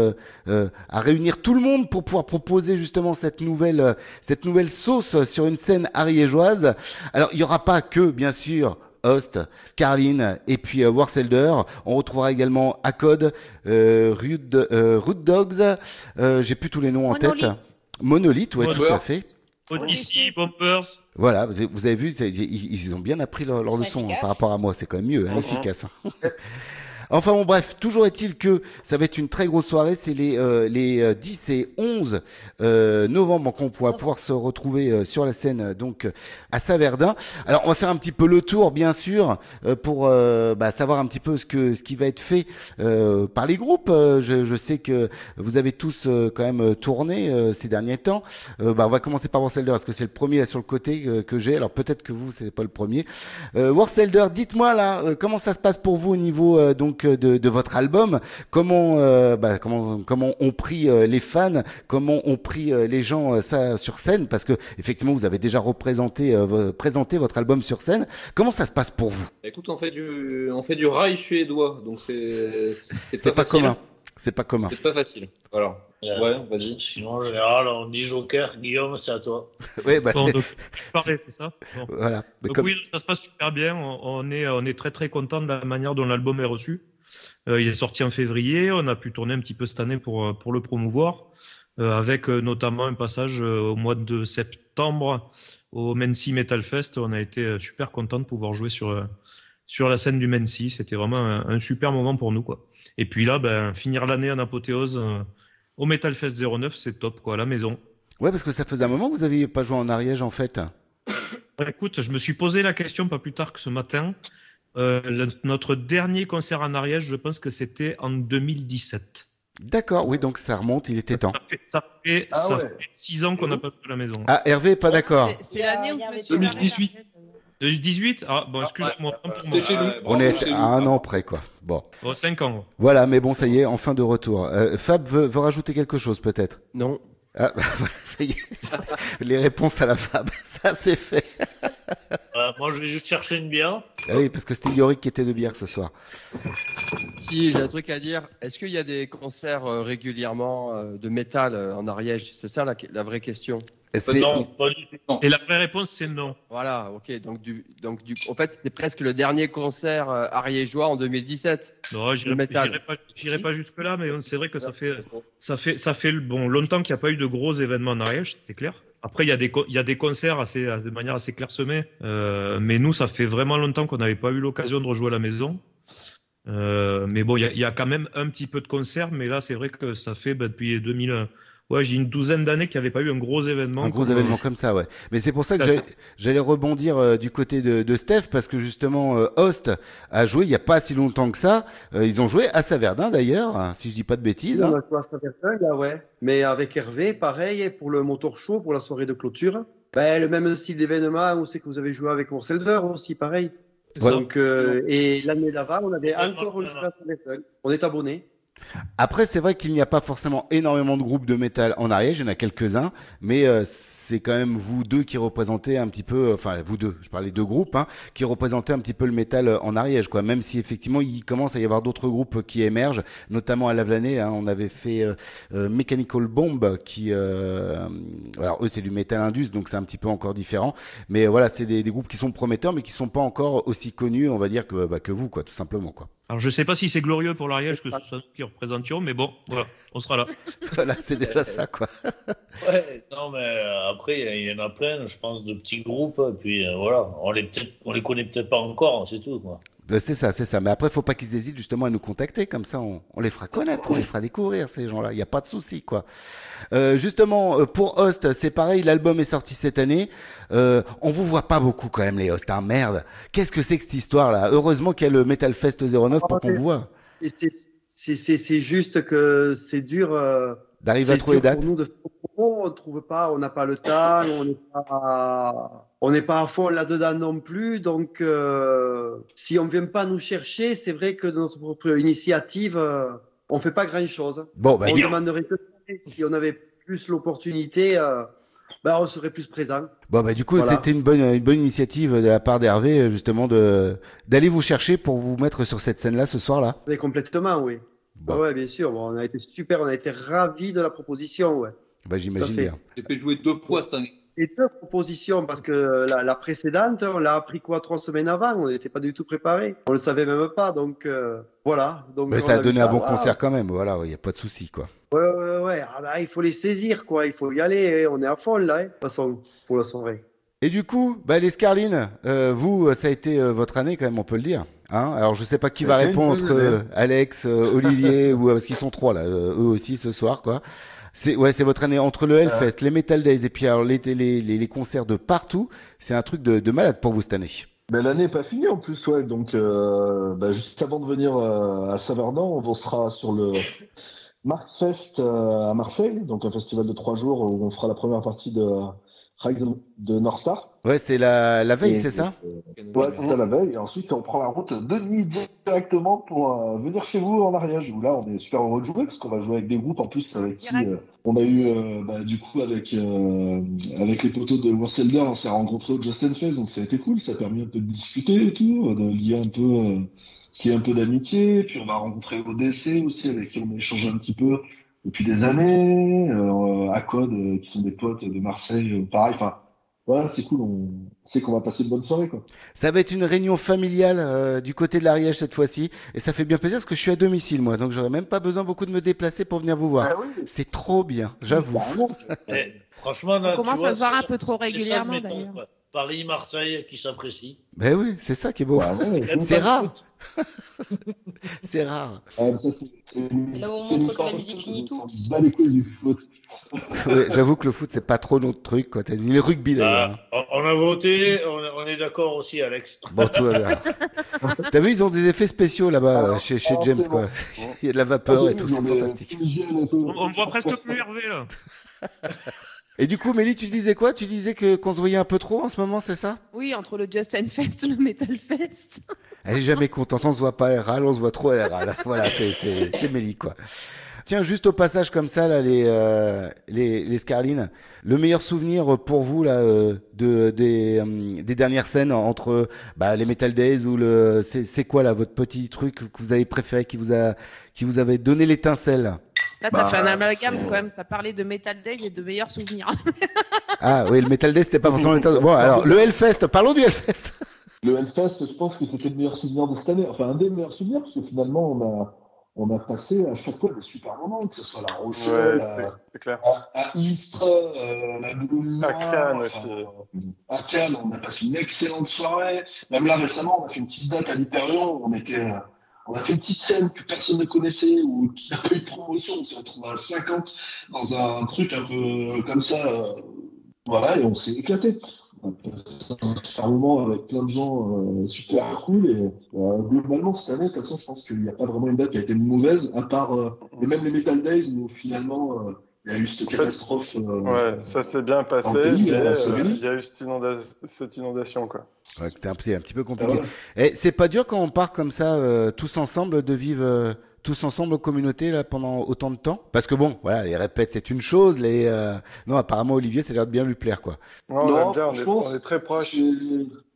[SPEAKER 2] à réunir tout le monde pour pouvoir proposer justement cette nouvelle euh, cette nouvelle sauce sur une scène ariégeoise. Alors il y aura pas que bien sûr Host, Scarline et puis euh, Warselder. On retrouvera également Acode, euh, Rude, euh, Rude Dogs. Euh, J'ai plus tous les noms en tête.
[SPEAKER 8] Monolith.
[SPEAKER 2] Monolith, ouais, tout à fait.
[SPEAKER 15] Odyssey, Bumpers.
[SPEAKER 2] Voilà, vous avez- vu, ils, ont bien appris leur, leçon hein, par rapport à moi. C'est quand même mieux, hein, efficace. Enfin bon, bref, toujours est-il que ça va être une très grosse soirée. C'est les, euh, les euh, 10 et 11 euh, novembre qu'on pourra pouvoir se retrouver euh, sur la scène euh, donc euh, à Saverdin. Alors on va faire un petit peu le tour, bien sûr, euh, pour euh, bah, savoir un petit peu ce que ce qui va être fait euh, par les groupes. Euh, je, sais que vous avez tous euh, quand même euh, tourné euh, ces derniers temps. Euh, bah, on va commencer par Warselder, parce que c'est le premier là sur le côté euh, que j'ai. Alors peut-être que vous c'est pas le premier. Euh, Warselder, dites-moi là, euh, comment ça se passe pour vous au niveau euh, donc donc de, de votre album. Comment, euh, bah, comment, comment ont pris euh, les fans, comment ont pris euh, les gens euh, ça sur scène, parce que effectivement vous avez déjà représenté, euh, présenté votre album sur scène. Comment ça se passe pour vous?
[SPEAKER 14] Écoute, on fait du, on fait du rail suédois, donc c'est, c'est pas,
[SPEAKER 2] pas
[SPEAKER 14] facile.
[SPEAKER 2] commun. C'est pas commun.
[SPEAKER 14] C'est pas facile. Voilà. Ouais, vas-y.
[SPEAKER 16] Sinon, en général, on dit Joker, Guillaume, c'est à toi.
[SPEAKER 2] Ouais, bah,
[SPEAKER 15] Bon,
[SPEAKER 2] c'est-
[SPEAKER 15] donc, pareil, c'est ça? Bon.
[SPEAKER 2] Voilà. Mais
[SPEAKER 15] Donc
[SPEAKER 2] comme-
[SPEAKER 15] oui, ça se passe super bien. On, on est, on est très très content de la manière dont l'album est reçu. Euh, il est sorti en février. On a pu tourner un petit peu cette année pour euh, pour le promouvoir, euh, avec notamment un passage au mois de septembre au Mency Metal Fest. On a été super content de pouvoir jouer sur sur la scène du Mency. C'était vraiment un, un super moment pour nous quoi. Et puis là, ben finir l'année en apothéose au Metal Fest 09, c'est top quoi, à la maison.
[SPEAKER 2] Ouais, parce que ça faisait un moment que vous aviez pas joué en Ariège en fait.
[SPEAKER 15] Écoute, je me suis posé la question pas plus tard que ce matin. Euh, le- notre dernier concert en Ariège, je pense que c'était en 2017.
[SPEAKER 2] D'accord, oui, donc ça remonte, il était temps.
[SPEAKER 15] Ça fait, ça fait,
[SPEAKER 2] Ah
[SPEAKER 15] ça
[SPEAKER 2] ouais.
[SPEAKER 15] fait six ans qu'on n'a pas fait la maison.
[SPEAKER 2] Ah, Hervé pas d'accord.
[SPEAKER 8] C'est l'année où je me suis
[SPEAKER 15] 2018. 2018 Ah, bon, excuse-moi. autant pour moi.
[SPEAKER 2] On est à un an près, quoi. Bon.
[SPEAKER 15] Oh, cinq ans.
[SPEAKER 2] Voilà, mais bon, ça y est, enfin de retour. Euh, Fab veut, veut rajouter quelque chose, peut-être?
[SPEAKER 17] Non.
[SPEAKER 2] Ah, voilà, ça y est. Les réponses à la Fab, ça c'est fait.
[SPEAKER 16] Voilà, moi, je vais juste chercher une bière.
[SPEAKER 2] Ah oui, parce que c'était Yorick qui était de bière ce soir.
[SPEAKER 17] Si, j'ai un truc à dire. Est-ce qu'il y a des concerts euh, régulièrement euh, de métal euh, en Ariège? C'est ça la, la vraie question.
[SPEAKER 2] C'est-
[SPEAKER 16] Non, pas du tout.
[SPEAKER 15] Et la vraie réponse, c'est non.
[SPEAKER 17] Voilà, ok. Donc, du, donc du, en fait, c'était presque le dernier concert euh, ariégeois en 2017.
[SPEAKER 15] Non, j'irai pas, j'irai pas jusque là, mais c'est vrai que ça fait, ça fait, ça fait bon longtemps qu'il n'y a pas eu de gros événements en Ariège, c'est clair. Après, il y a des, il y a des concerts assez, de manière assez clairsemée, euh, mais nous, ça fait vraiment longtemps qu'on n'avait pas eu l'occasion de rejouer à la maison. Euh, mais bon, il y a, il y a quand même un petit peu de concerts, mais là, c'est vrai que ça fait bah, depuis 2000, ouais, j'ai une douzaine d'années qu'il n'y avait pas eu un gros événement.
[SPEAKER 2] Un gros
[SPEAKER 15] comme-
[SPEAKER 2] événement comme ça, ouais. Mais c'est pour ça que j'allais- rebondir euh, du côté de, de Steph, parce que justement, euh, Host a joué il n'y a pas si longtemps que ça. Euh, ils ont joué à Saverdin d'ailleurs, hein, si je dis pas de bêtises.
[SPEAKER 18] On
[SPEAKER 2] hein.
[SPEAKER 18] a joué à Saint-Bertin, là, ouais. Mais avec Hervé, pareil, pour le motor show, pour la soirée de clôture. Ben, le même style d'événement, on sait que vous avez joué avec Orselder aussi, pareil.
[SPEAKER 2] Ouais.
[SPEAKER 18] Donc, euh, et l'année d'avant, on avait encore joué à Saint-Bertin. On est abonné.
[SPEAKER 2] Après, c'est vrai qu'il n'y a pas forcément énormément de groupes de métal en Ariège, il y en a quelques-uns, mais euh, c'est quand même vous deux qui représentez un petit peu, enfin vous deux, je parlais de groupes, hein, qui représentez un petit peu le métal euh, en Ariège, quoi. Même si effectivement il commence à y avoir d'autres groupes qui émergent, notamment à Lavelanet, hein, on avait fait euh, euh, Mechanical Bomb, qui, euh, alors eux c'est du métal indus, donc c'est un petit peu encore différent, mais euh, voilà, c'est des, des groupes qui sont prometteurs, mais qui sont pas encore aussi connus, on va dire que, bah, que vous, quoi, tout simplement, quoi.
[SPEAKER 15] Alors, je sais pas si c'est glorieux pour l'Ariège que ce soit nous qui représentions, mais bon, voilà, on sera là.
[SPEAKER 2] voilà, c'est déjà ça, quoi.
[SPEAKER 16] Ouais, non, mais euh, après, il y- en a plein, je pense, de petits groupes. Et puis euh, voilà, on les, on les connaît peut-être pas encore, c'est tout. Quoi.
[SPEAKER 2] Ben, c'est ça, c'est ça. Mais après, faut pas qu'ils hésitent justement à nous contacter. Comme ça, on, on les fera connaître, on les fera découvrir, ces gens-là. Il n'y a pas de souci, quoi. Euh, justement, euh, pour Host, c'est pareil. L'album est sorti cette année. Euh, on vous voit pas beaucoup quand même, les Host. Hein, merde. Qu'est-ce que c'est que cette histoire-là? Heureusement qu'il y a le Metal Fest 09 pour qu'on vous voit.
[SPEAKER 18] C'est- c'est juste que c'est dur. euh,
[SPEAKER 2] D'arriver à trouver date.
[SPEAKER 18] Pour nous de on trouve pas, on n'a pas le temps, on n'est pas, on n'est pas à fond là-dedans non plus. Donc, euh, si on vient pas nous chercher, c'est vrai que de notre propre initiative, euh, on fait pas grand-chose.
[SPEAKER 2] Bon, bah,
[SPEAKER 18] on demanderait que si on avait plus l'opportunité, ben, on serait plus présent.
[SPEAKER 2] Bon, bah, du coup,
[SPEAKER 18] Voilà.
[SPEAKER 2] c'était une bonne, une bonne initiative de la part d'Hervé, justement, de, d'aller vous chercher pour vous mettre sur cette scène-là ce soir-là.
[SPEAKER 18] Complètement, oui. Ouais, ouais, bien sûr. Bon, on a été super, on a été ravis de la proposition, ouais.
[SPEAKER 2] Bah, j'imagine bien.
[SPEAKER 6] J'ai fait jouer deux fois cette année.
[SPEAKER 18] Et deux propositions, parce que la, la précédente, on l'a appris quoi trois semaines avant, on n'était pas du tout préparé, on le savait même pas, donc euh, voilà. Donc
[SPEAKER 2] Mais ça a donné un bon
[SPEAKER 18] voilà.
[SPEAKER 2] concert quand même. Voilà, il n'y a pas de souci, quoi.
[SPEAKER 18] Ouais, ouais, ouais. Ah bah, il faut les saisir, quoi. Il faut y aller. hein. On est à fond là, hein, de toute façon, pour la soirée.
[SPEAKER 2] Et du coup, bah, les Scarlines, euh, vous, ça a été euh, votre année quand même, on peut le dire. Hein Alors je sais pas qui va répondre entre euh. Alex, euh, Olivier ou euh, parce qu'ils sont trois là, euh, eux aussi ce soir quoi. C'est ouais, c'est votre année entre le Hellfest, les Metal Days et puis alors les, les, les, les concerts de partout. C'est un truc de, de malade pour vous cette année.
[SPEAKER 13] Ben, L'année n'est pas finie en plus, ouais. Donc, euh, bah, juste avant de venir euh, à Saverdin, on sera sur le Marfest euh, à Marseille, donc un festival de trois jours où on fera la première partie de, de North Star.
[SPEAKER 2] Ouais, c'est la, la veille, c'est ça?
[SPEAKER 13] Ouais, c'est ça la veille. Et ensuite, on prend la route de nuit directement pour euh, venir chez vous en Ariège. Où là, on est super heureux de jouer parce qu'on va jouer avec des groupes en plus avec qui euh, on a eu, euh, bah, du coup, avec, euh, avec les poteaux de Warselder, on s'est rencontrés au Just and Face, donc ça a été cool. Ça a permis un peu de discuter et tout, de lier un peu, euh, ce un peu d'amitié. Puis on a rencontré ODC aussi avec qui on a échangé un petit peu depuis des années. Euh, à Code, euh, qui sont des potes de Marseille, euh, pareil. Enfin, voilà, c'est cool. On sait qu'on va passer une bonne soirée, quoi.
[SPEAKER 2] Ça va être une réunion familiale euh, du côté de l'Ariège cette fois-ci. Et ça fait bien plaisir parce que je suis à domicile, moi. Donc j'aurais même pas besoin beaucoup de me déplacer pour venir vous voir. C'est trop bien, j'avoue.
[SPEAKER 16] Franchement, là,
[SPEAKER 8] On commence
[SPEAKER 16] tu vois,
[SPEAKER 8] à se voir un peu trop régulièrement, d'ailleurs.
[SPEAKER 16] Paris, Marseille, qui s'apprécient.
[SPEAKER 2] Ben oui, c'est ça qui est beau.
[SPEAKER 16] Même
[SPEAKER 2] c'est rare. c'est rare.
[SPEAKER 13] Ah,
[SPEAKER 9] Là où on montre que la musique
[SPEAKER 13] on
[SPEAKER 9] tout.
[SPEAKER 13] du foot.
[SPEAKER 2] Ouais, J'avoue que le foot, c'est pas trop notre truc. Quoi. T'as- Ni le rugby d'ailleurs.
[SPEAKER 16] Ah, on on a voté, on, on est d'accord aussi, Alex.
[SPEAKER 2] Bon, tout va bien. T'as vu, ils ont des effets spéciaux là-bas euh, chez, chez
[SPEAKER 16] alors,
[SPEAKER 2] James. quoi. Il y a de la vapeur
[SPEAKER 16] Ah,
[SPEAKER 2] et tout, c'est
[SPEAKER 16] des-
[SPEAKER 2] fantastique.
[SPEAKER 15] On, on voit presque plus Hervé là.
[SPEAKER 2] Et du coup, Mélie, tu disais quoi? Tu disais que qu'on se voyait un peu trop en ce moment, c'est ça?
[SPEAKER 8] Oui, entre le Just and Fest et le Metal Fest.
[SPEAKER 2] Elle est jamais contente, on se voit pas RAL, on se voit trop RAL. voilà, c'est, Mélie, quoi. Tiens, juste au passage comme ça, là, les, euh, les, les Scarlines, le meilleur souvenir pour vous, là, euh, de, des, euh, des dernières scènes entre bah, les Metal Days ou le, c'est, c'est quoi, là, votre petit truc que vous avez préféré, qui vous a, qui vous avait donné l'étincelle?
[SPEAKER 8] Là, t'as
[SPEAKER 2] Bah,
[SPEAKER 8] fait un amalgame quand même. T'as parlé de Metal Days et de meilleurs souvenirs.
[SPEAKER 2] Ah oui, le Metal Day, c'était pas forcément l'étincelle. Bon, alors, le Hellfest, parlons du Hellfest.
[SPEAKER 13] Le Hellfest, je pense que c'était le meilleur souvenir de cette année. Enfin, un des meilleurs souvenirs, parce que finalement, on a, on a passé à chaque fois des super moments, que ce soit La Rochelle,
[SPEAKER 19] Ouais,
[SPEAKER 13] à,
[SPEAKER 19] c'est- c'est clair.
[SPEAKER 13] à, à Istres, euh, la Boule
[SPEAKER 19] À Cannes
[SPEAKER 13] enfin,
[SPEAKER 19] aussi.
[SPEAKER 13] À Cannes, on a passé une excellente soirée. Même là, récemment, on a fait une petite date à l'Hyperion. On était, euh, on a fait une petite scène que personne ne connaissait ou qui n'a pas eu de promotion. On s'est retrouvé à 50 dans un truc un peu comme ça. euh, voilà, et on s'est éclaté. On a passé un moment avec plein de gens euh, super cool. Et euh, globalement, cette année, de toute façon, je pense qu'il n'y a pas vraiment une date qui a été mauvaise, à part et même les Metal Days où finalement il y a eu cette catastrophe. euh,
[SPEAKER 19] Ouais, ça s'est bien
[SPEAKER 13] en
[SPEAKER 19] passé,
[SPEAKER 13] pays,
[SPEAKER 19] mais
[SPEAKER 13] en
[SPEAKER 19] euh, il y a eu cette, inonda- cette inondation, quoi.
[SPEAKER 2] Ouais, c'était un, petit- un petit peu compliqué.
[SPEAKER 13] Ah ouais.
[SPEAKER 2] Et c'est pas dur quand on part comme ça, euh, tous ensemble, de vivre euh, tous ensemble aux communautés là pendant autant de temps? Parce que bon, voilà, les répètes c'est une chose, les euh, non apparemment Olivier, ça a l'air de bien lui plaire quoi.
[SPEAKER 19] Ouais, on
[SPEAKER 13] Non,
[SPEAKER 19] bien, on est,
[SPEAKER 13] franchement,
[SPEAKER 19] on est très proches.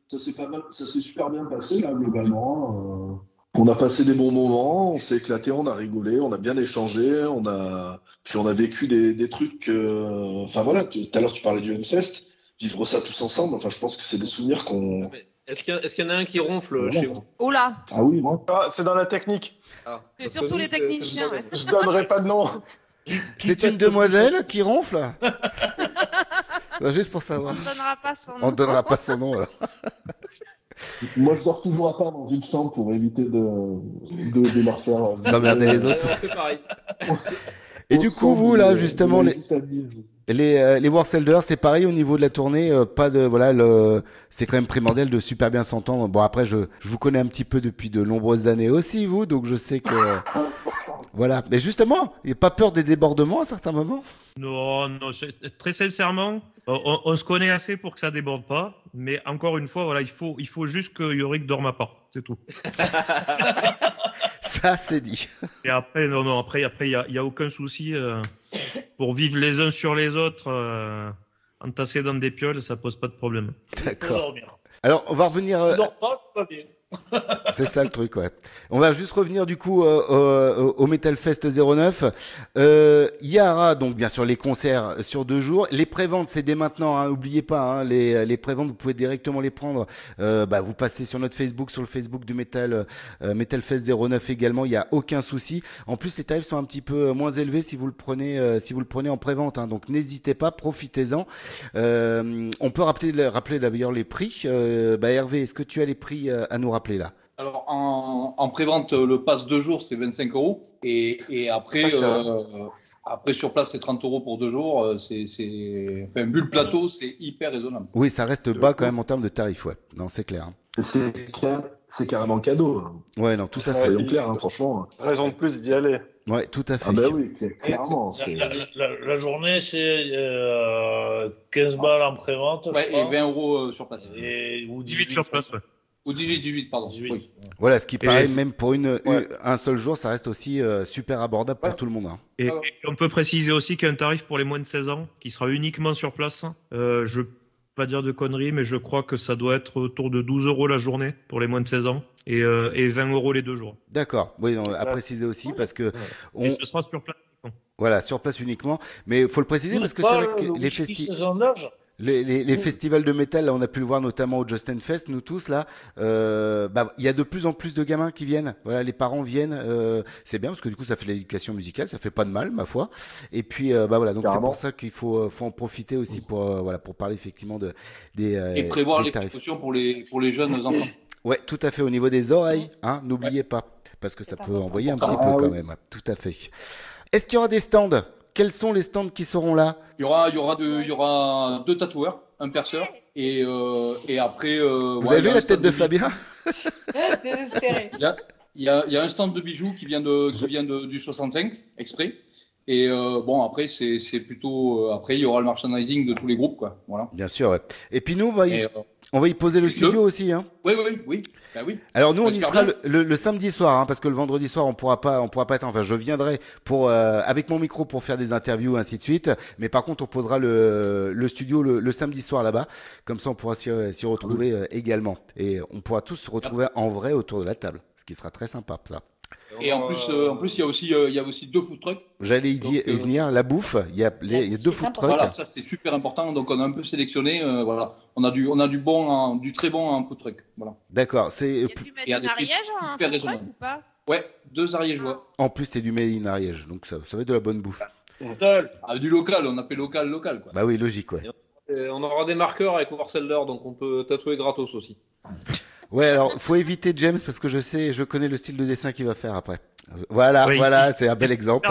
[SPEAKER 13] Ça s'est pas mal, ça s'est super bien passé là globalement. euh. On a passé des bons moments, on s'est éclaté, on a rigolé, on a bien échangé, on a puis on a vécu des, des trucs. euh, Enfin voilà, tout à l'heure tu parlais du Unfest, vivre ça tous ensemble. Enfin, je pense que c'est des souvenirs qu'on.
[SPEAKER 14] Est-ce qu'il y, a- est-ce qu'il y en a un qui ronfle chez vous?
[SPEAKER 8] Oh là
[SPEAKER 13] Ah oui, moi.
[SPEAKER 19] Ah, c'est dans la technique.
[SPEAKER 14] Ah,
[SPEAKER 8] C'est surtout les techniciens. ouais.
[SPEAKER 19] Je donnerai pas de nom.
[SPEAKER 2] C'est une demoiselle qui ronfle? Non, Juste pour
[SPEAKER 8] On
[SPEAKER 2] savoir.
[SPEAKER 8] ne donnera pas son nom.
[SPEAKER 2] On ne donnera pas son nom alors.
[SPEAKER 13] Moi, je dors toujours à part dans une chambre pour éviter de, de, de euh,
[SPEAKER 2] D'emmerder les autres.
[SPEAKER 14] On fait pareil.
[SPEAKER 2] Et du coup, vous là justement les les, euh, les Warselders, c'est pareil au niveau de la tournée, euh, pas de voilà, le, c'est quand même primordial de super bien s'entendre. Bon après, je, je vous connais un petit peu depuis de nombreuses années aussi vous, donc je sais que voilà. Mais justement, il n'y a pas peur des débordements à certains moments?
[SPEAKER 15] Non, non, très sincèrement, on, se connaît assez pour que ça déborde pas. Mais encore une fois, voilà, il faut, il faut juste que Yorick dorme à part, c'est tout.
[SPEAKER 2] Ça c'est dit.
[SPEAKER 15] Et après, non, non, après, après, il y a, il y a aucun souci euh, pour vivre les uns sur les autres, euh, entassés dans des pioles, ça pose pas de problème.
[SPEAKER 2] D'accord. Alors on va revenir. euh,
[SPEAKER 16] dors pas, va bien.
[SPEAKER 2] C'est ça le truc, ouais. On va juste revenir du coup euh, au, au Metal Fest 09. Euh, y aura donc bien sûr les concerts sur deux jours. Les préventes, c'est dès maintenant. Hein, oubliez pas, hein, les, les préventes, vous pouvez directement les prendre. Euh, bah, vous passez sur notre Facebook, sur le Facebook du Metal euh, Metal Fest 09 également. Il y a aucun souci. En plus, les tarifs sont un petit peu moins élevés si vous le prenez euh, si vous le prenez en prévente. Hein, donc n'hésitez pas, profitez-en. Euh, on peut rappeler rappeler d'ailleurs les prix. Euh, bah, Hervé, est-ce que tu as les prix euh, à nous rappeler là?
[SPEAKER 6] Alors, en, en pré-vente, le pass deux jours, c'est 25 euros. Et, et après, euh, après, sur place, c'est 30 euros pour deux jours. Euh, C'est, c'est... Enfin, vu le plateau, c'est hyper raisonnable.
[SPEAKER 2] Oui, ça reste bas quand même en termes de tarifs, ouais. Non, c'est clair. hein.
[SPEAKER 13] C'est c'est carrément cadeau. hein.
[SPEAKER 2] Ouais, non, tout à fait.
[SPEAKER 13] Soyons clairs, hein, franchement.
[SPEAKER 19] Raison de plus d'y aller.
[SPEAKER 2] Ouais, tout à fait.
[SPEAKER 13] Ah bah oui, cl- clairement.
[SPEAKER 16] La,
[SPEAKER 13] c'est-
[SPEAKER 16] la- la- la journée, c'est euh, 15 balles en prévente. je
[SPEAKER 6] Ouais, et
[SPEAKER 16] crois.
[SPEAKER 6] 20 euros euh, sur place.
[SPEAKER 16] Et, ou
[SPEAKER 15] 18 sur place, ouais.
[SPEAKER 6] Ou 18, 18, pardon. Oui.
[SPEAKER 2] Voilà, ce qui
[SPEAKER 15] Et-
[SPEAKER 2] paraît même pour une, un seul jour, ça reste aussi euh, super abordable pour tout le monde. hein.
[SPEAKER 15] Et, et on peut préciser aussi qu'il y a un tarif pour les moins de 16 ans qui sera uniquement sur place. Euh, je pas dire de conneries, mais je crois que ça doit être autour de 12 euros la journée pour les moins de 16 ans et, euh, et 20 euros les deux jours.
[SPEAKER 2] D'accord. Oui, à préciser aussi parce que on,
[SPEAKER 15] Et ce sera sur place.
[SPEAKER 2] voilà, sur place uniquement. Mais il faut le préciser parce que c'est vrai que les, festi- les, les- les festivals de métal, là, on a pu le voir notamment au Justin Fest, nous tous là. euh, bah, il y a de plus en plus de gamins qui viennent. Voilà, les parents viennent. euh, c'est bien parce que du coup, ça fait l'éducation musicale, ça fait pas de mal, ma foi. Et puis, euh, bah voilà, donc c'est pour ça qu'il faut, euh, faut en profiter aussi pour, euh, voilà, pour parler effectivement de des, euh,
[SPEAKER 6] Et prévoir
[SPEAKER 2] des
[SPEAKER 6] les
[SPEAKER 2] tarifs.
[SPEAKER 6] précautions pour les, pour les jeunes enfants.
[SPEAKER 2] Ouais, tout à fait. Au niveau des oreilles, hein, n'oubliez pas, parce que ça peut envoyer un petit
[SPEAKER 6] Ah,
[SPEAKER 2] peu quand même. Tout à fait. Est-ce qu'il y aura des stands? Quels sont les stands qui seront là?
[SPEAKER 6] Il y aura, il y aura, deux, il y aura deux tatoueurs, un perceur, et, euh, et après. euh,
[SPEAKER 2] Vous
[SPEAKER 6] ouais,
[SPEAKER 2] avez vu la tête de Fabien?
[SPEAKER 6] Il y a, il y a- il y a un stand de bijoux qui vient, de, qui vient de, du 65, exprès. Et euh, bon, après, c'est plutôt. après, il y aura le merchandising de tous les groupes, quoi. Voilà.
[SPEAKER 2] Bien sûr. ouais. Et puis nous,
[SPEAKER 6] Et, euh,
[SPEAKER 2] on va y poser le studio aussi. Hein.
[SPEAKER 6] Oui, oui, oui. Ben oui.
[SPEAKER 2] Alors nous, on y
[SPEAKER 6] J'espère
[SPEAKER 2] sera le, le- le samedi soir, hein, parce que le vendredi soir, on pourra pas, on pourra pas être. Enfin, je viendrai pour euh, avec mon micro pour faire des interviews, ainsi de suite. Mais par contre, on posera le, le studio le, le samedi soir là-bas. Comme ça, on pourra s'y s'y retrouver euh, également, et on pourra tous se retrouver en vrai autour de la table, ce qui sera très sympa, ça.
[SPEAKER 6] Et en plus, euh, en plus, il y a aussi, euh, il y a aussi deux food trucks.
[SPEAKER 2] J'allais y, dire- y venir. La bouffe, il y a, les- il y a deux food trucks.
[SPEAKER 6] Voilà, ça c'est super important. Donc on a un peu sélectionné. euh, voilà, on a du, on a du bon, en- du très bon en food truck. Voilà.
[SPEAKER 2] D'accord. C'est
[SPEAKER 8] mets
[SPEAKER 6] Et à
[SPEAKER 8] du mariage en
[SPEAKER 6] super
[SPEAKER 8] food truck ou pas?
[SPEAKER 6] Ouais, deux ariégeois.
[SPEAKER 2] en plus c'est du made in Ariège, donc ça, ça va être de la bonne bouffe.
[SPEAKER 6] Ah, du local, on appelle local, local quoi.
[SPEAKER 2] Bah oui, logique, ouais.
[SPEAKER 14] Et on aura des marqueurs avec Marcel Leur, donc on peut tatouer gratos aussi.
[SPEAKER 2] Ouais, alors faut éviter James parce que je sais, je connais le style de dessin qu'il va faire après. Voilà, voilà,
[SPEAKER 15] il-
[SPEAKER 2] c'est un bel exemple.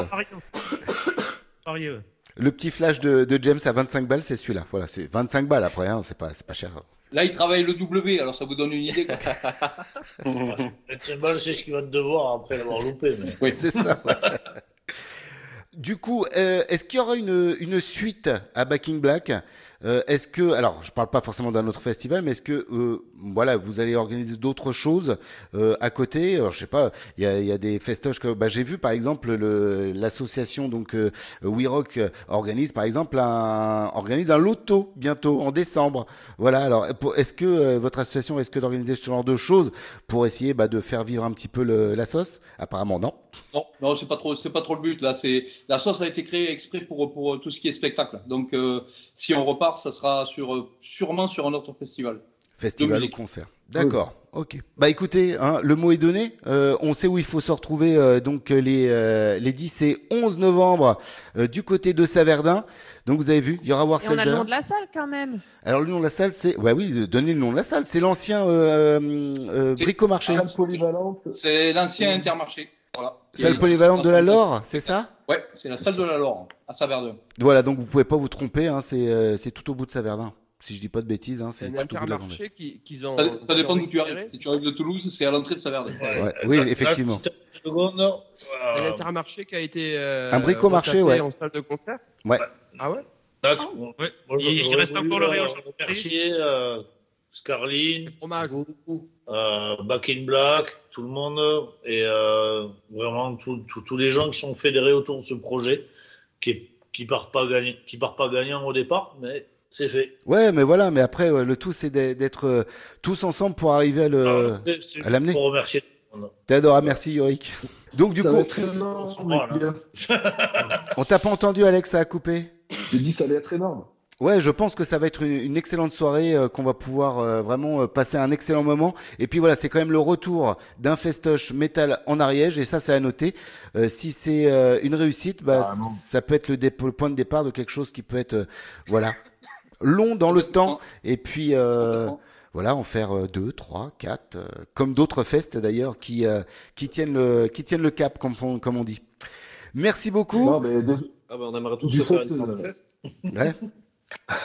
[SPEAKER 2] Le petit flash de, de James à 25 balles, c'est celui-là. Voilà, c'est 25 balles après, hein, c'est pas, c'est pas cher.
[SPEAKER 6] Là, il travaille le W, alors ça vous donne une idée.
[SPEAKER 16] 25 balles, c'est ce qu'il va te devoir après l'avoir loupé. Mais...
[SPEAKER 6] Oui.
[SPEAKER 2] C'est ça. ouais. Du coup, euh, est-ce qu'il y aura une, une suite à Back in Black? Euh, Est-ce que, alors, je parle pas forcément d'un autre festival, mais est-ce que, euh, voilà, vous allez organiser d'autres choses euh, à côté? Alors, je sais pas, il y a, y a des festoches que, bah, j'ai vu par exemple le- l'association donc euh, We Rock euh, organise par exemple un organise un loto bientôt en décembre. Voilà. Alors, est-ce que euh, votre association risque d'organiser ce genre de choses pour essayer bah, de faire vivre un petit peu le- la sauce? Apparemment, non.
[SPEAKER 6] Non, non, c'est pas trop, c'est pas trop le but là. C'est la sauce a été créée exprès pour pour tout ce qui est spectacle. Donc, si on repart, ça sera sur euh, sûrement sur un autre festival.
[SPEAKER 2] Festival ou concert. D'accord. Ok. Bah écoutez, hein, le mot est donné. Euh, on sait où il faut se retrouver euh, donc les euh, les 10 et 11 novembre euh, du côté de Saverdin. Donc vous avez vu, il y aura
[SPEAKER 8] Et on a le nom de la salle quand même.
[SPEAKER 2] Alors le nom de la salle, c'est ouais oui, donnez le nom de la salle. C'est l'ancien euh, euh,
[SPEAKER 6] C'est-
[SPEAKER 2] bricomarché.
[SPEAKER 6] Salle polyvalente. C'est l'ancien Intermarché. Voilà.
[SPEAKER 2] Salle polyvalente de la Lore, c'est ça?
[SPEAKER 6] Ouais, c'est la salle de la Lore à Saverdun.
[SPEAKER 2] Voilà, donc vous pouvez pas vous tromper. Hein, c'est euh, c'est tout au bout de Saverdin. Si je dis pas de bêtises, hein, c'est tout
[SPEAKER 17] un
[SPEAKER 2] au bout de la
[SPEAKER 17] intermarché
[SPEAKER 2] Vendée.
[SPEAKER 17] qui- qu'ils ont.
[SPEAKER 6] Ça, ça dépend d'où tu arrives. Si tu arrives de Toulouse, c'est à l'entrée de Saverdun.
[SPEAKER 2] Ouais, oui, effectivement.
[SPEAKER 17] Un intermarché qui a été. euh,
[SPEAKER 2] Un bricomarché, ouais.
[SPEAKER 17] En salle de concert.
[SPEAKER 2] Ouais.
[SPEAKER 17] Ah ouais?
[SPEAKER 15] Ouais.
[SPEAKER 16] moi,
[SPEAKER 15] Il- reste encore le rayon
[SPEAKER 16] euh, Scarline, vous, euh, Back in Black, tout le monde, et euh, vraiment tous les gens qui sont fédérés autour de ce projet, qui, est- qui part pas gagnant, qui part pas gagnant au départ, mais c'est fait.
[SPEAKER 2] Ouais, mais voilà, mais après ouais, le tout c'est d'être- euh, tous ensemble pour arriver à le
[SPEAKER 16] c'est
[SPEAKER 2] à l'amener.
[SPEAKER 16] pour remercier
[SPEAKER 2] ah, merci Yorick. Donc du
[SPEAKER 13] Ça
[SPEAKER 2] coup,
[SPEAKER 13] être énorme,
[SPEAKER 16] Voilà.
[SPEAKER 2] on t'a pas entendu Alex, ça a coupé.
[SPEAKER 13] J'ai dit ça allait être énorme.
[SPEAKER 2] Ouais, je pense que ça va être une, une excellente soirée, euh, qu'on va pouvoir euh, vraiment euh, passer un excellent moment. Et puis voilà, c'est quand même le retour d'un festoche métal en Ariège, et ça, c'est à noter. Euh, si c'est euh, une réussite, bah,
[SPEAKER 13] Carrément.
[SPEAKER 2] ça peut être le, dé- le point de départ de quelque chose qui peut être, euh, voilà, long dans le temps, et puis euh, voilà, en faire euh, deux, trois, quatre, euh, comme d'autres festes d'ailleurs qui euh, qui tiennent le qui tiennent le cap, comme on, comme on dit. Merci beaucoup.
[SPEAKER 13] Non, mais dés-
[SPEAKER 14] Ah bah on aimerait tous se faire une
[SPEAKER 13] euh.
[SPEAKER 2] Ouais.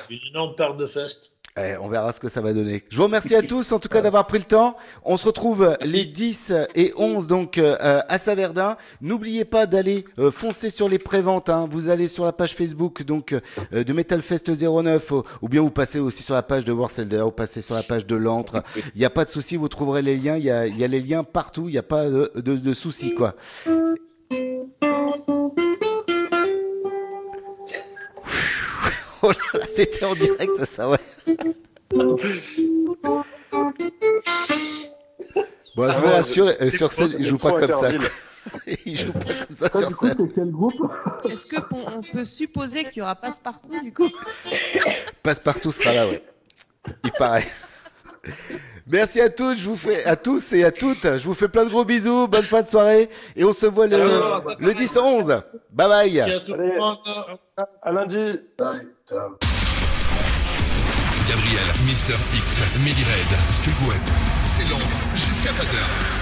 [SPEAKER 16] Une énorme paire de festes.
[SPEAKER 2] Eh, on verra ce que ça va donner. Je vous remercie à tous en tout cas d'avoir pris le temps. On se retrouve les 10 et 11 donc euh, à Saverdin. N'oubliez pas d'aller euh, foncer sur les préventes. Hein. Vous allez sur la page Facebook donc euh, de Metalfest 09 ou, ou bien vous passez aussi sur la page de Warselder, vous passez sur la page de l'Antre. Il n'y a pas de souci, vous trouverez les liens. Il y a, il y a les liens partout. Il n'y a pas de, de, de souci quoi. Oh là là, c'était en direct ça ouais. Bon, je vous
[SPEAKER 19] ouais,
[SPEAKER 2] rassure, euh, sur scène, il joue pas comme ça. il joue pas comme ça
[SPEAKER 13] Ça,
[SPEAKER 2] sur scène.
[SPEAKER 13] c'est quel groupe
[SPEAKER 8] Est-ce que on, on peut supposer qu'il y aura passe-partout du coup?
[SPEAKER 2] Passe-partout sera là, ouais. Il paraît. Merci à tous, je vous fais à tous et à toutes. Je vous fais plein de gros bisous, bonne fin de soirée et on se voit le, le 10 11. Bye bye.
[SPEAKER 19] Allez, à lundi.
[SPEAKER 5] Gabriel, Mister X, Millie Red, Skullwood, c'est long jusqu'à 20h.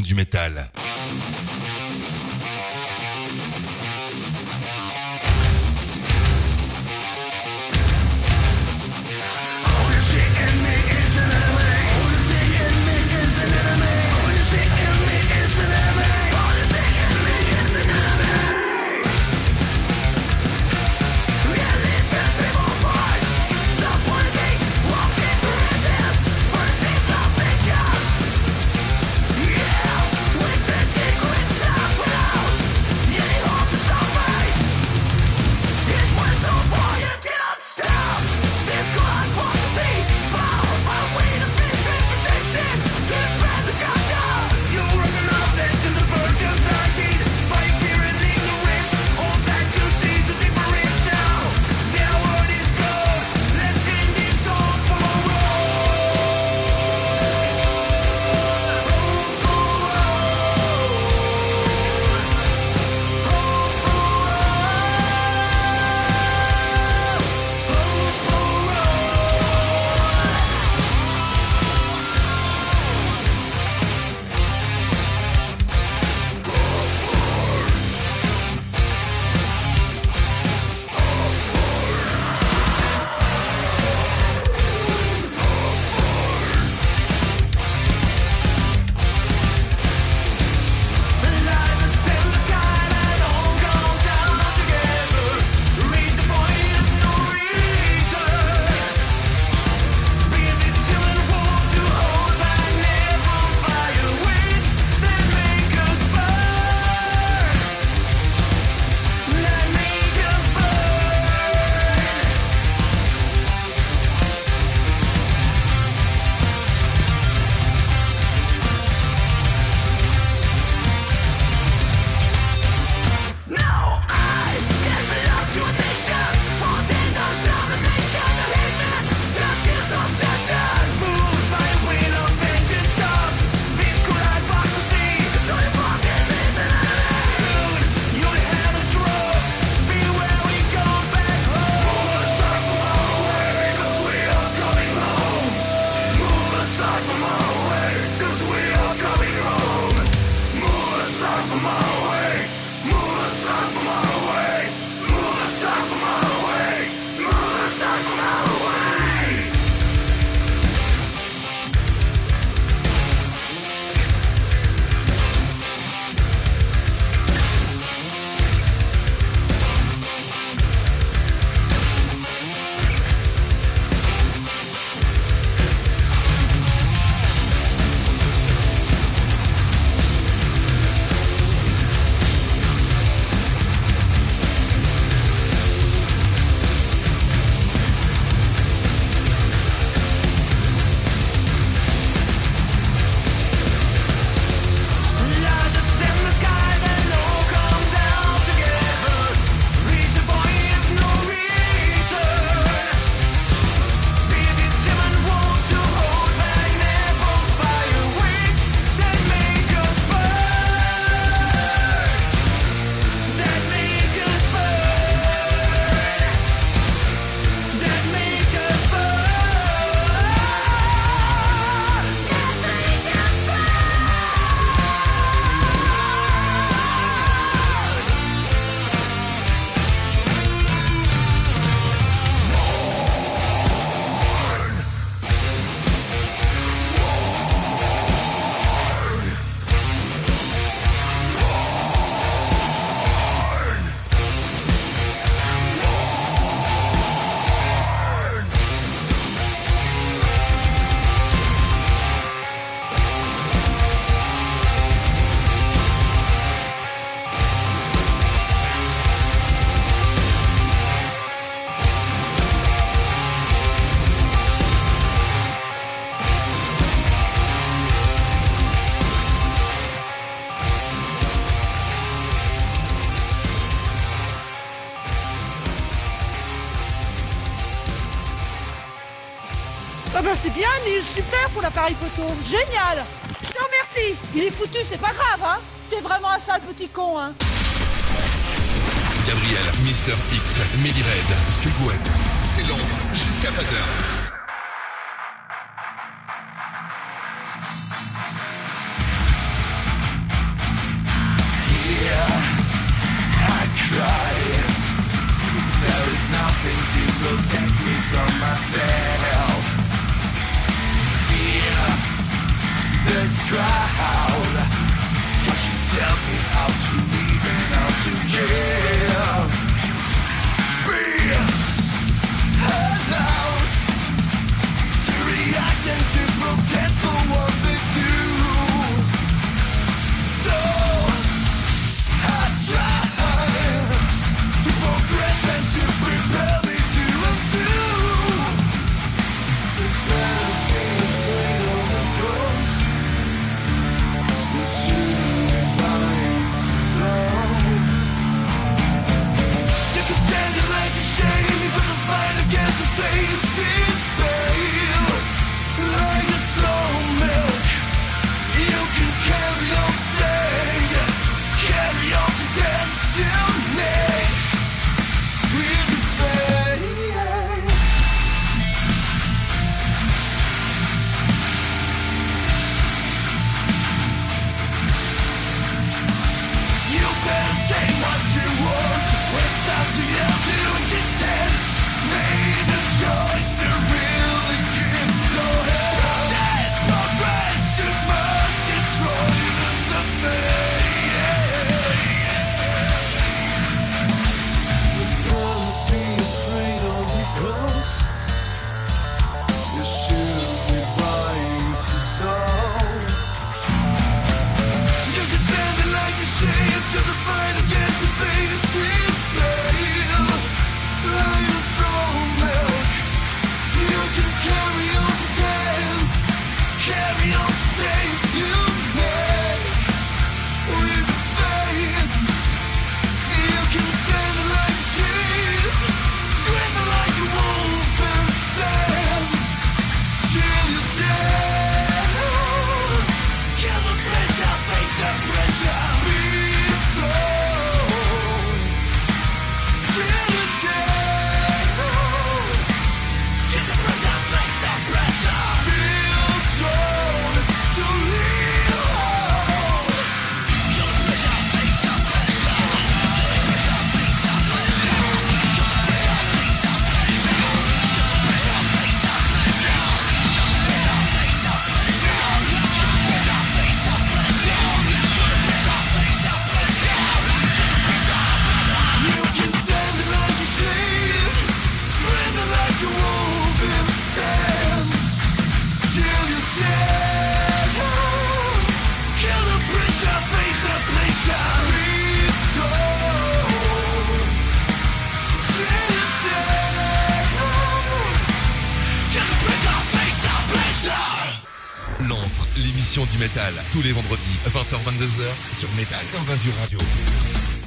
[SPEAKER 5] Du métal.
[SPEAKER 20] appareil photo. Génial. Non merci. Il est foutu, c'est pas grave, hein. T'es vraiment un sale petit con, hein.
[SPEAKER 5] Gabriel, Mister X, Millie Red, c'est l'ombre jusqu'à 20h. Tous les vendredis, 20h-22h, sur Métal Invasion Radio.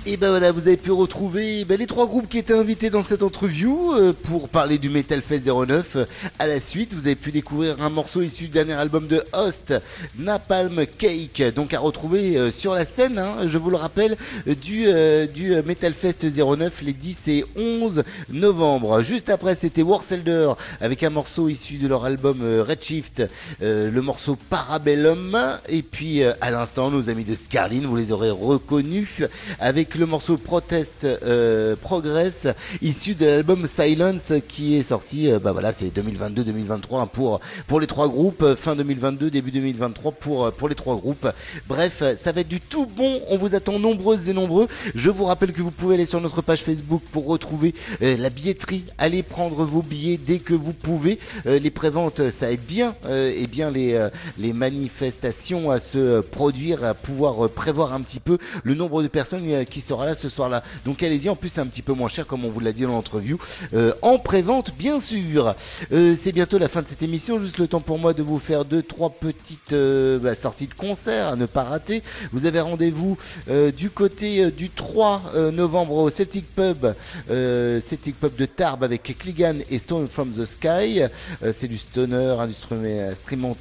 [SPEAKER 2] Et ben voilà, vous avez pu retrouver ben, les trois groupes qui étaient invités dans cette interview euh, pour parler du Metal Fest 09. Euh, À la suite, vous avez pu découvrir un morceau issu du dernier album de Host, Napalm Cake, donc à retrouver euh, sur la scène, hein, je vous le rappelle, du, euh, du Metal Fest 09 les 10 et 11 novembre. Juste après, c'était Warselder avec un morceau issu de leur album euh, Redshift, euh, le morceau Parabellum. Et puis euh, à l'instant, nos amis de Scarlin, vous les aurez reconnus avec le morceau Protest euh, Progress, issu de l'album Silence qui est sorti, euh, bah voilà, c'est 2022-2023 hein, pour pour les trois groupes, euh, fin 2022, début 2023 pour pour les trois groupes. Bref, ça va être du tout bon. On vous attend nombreuses et nombreux. Je vous rappelle que vous pouvez aller sur notre page Facebook pour retrouver la billetterie. Allez prendre vos billets dès que vous pouvez. Euh, les préventes, ça aide bien, et bien les les manifestations à se produire, à pouvoir prévoir un petit peu le nombre de personnes qui sera là ce soir-là. Donc allez-y. En plus, c'est un petit peu moins cher, comme on vous l'a dit dans l'interview, euh, en prévente, bien sûr. Euh, c'est bientôt la fin de cette émission. Juste le temps pour moi de vous faire deux, trois petites euh, bah, sorties de concert à ne pas rater. Vous avez rendez-vous du côté du 3 euh, novembre au Celtic Pub, Celtic Pub de Tarbes avec Kligan et Stone from the Sky. C'est du stoner, instrument- instrument-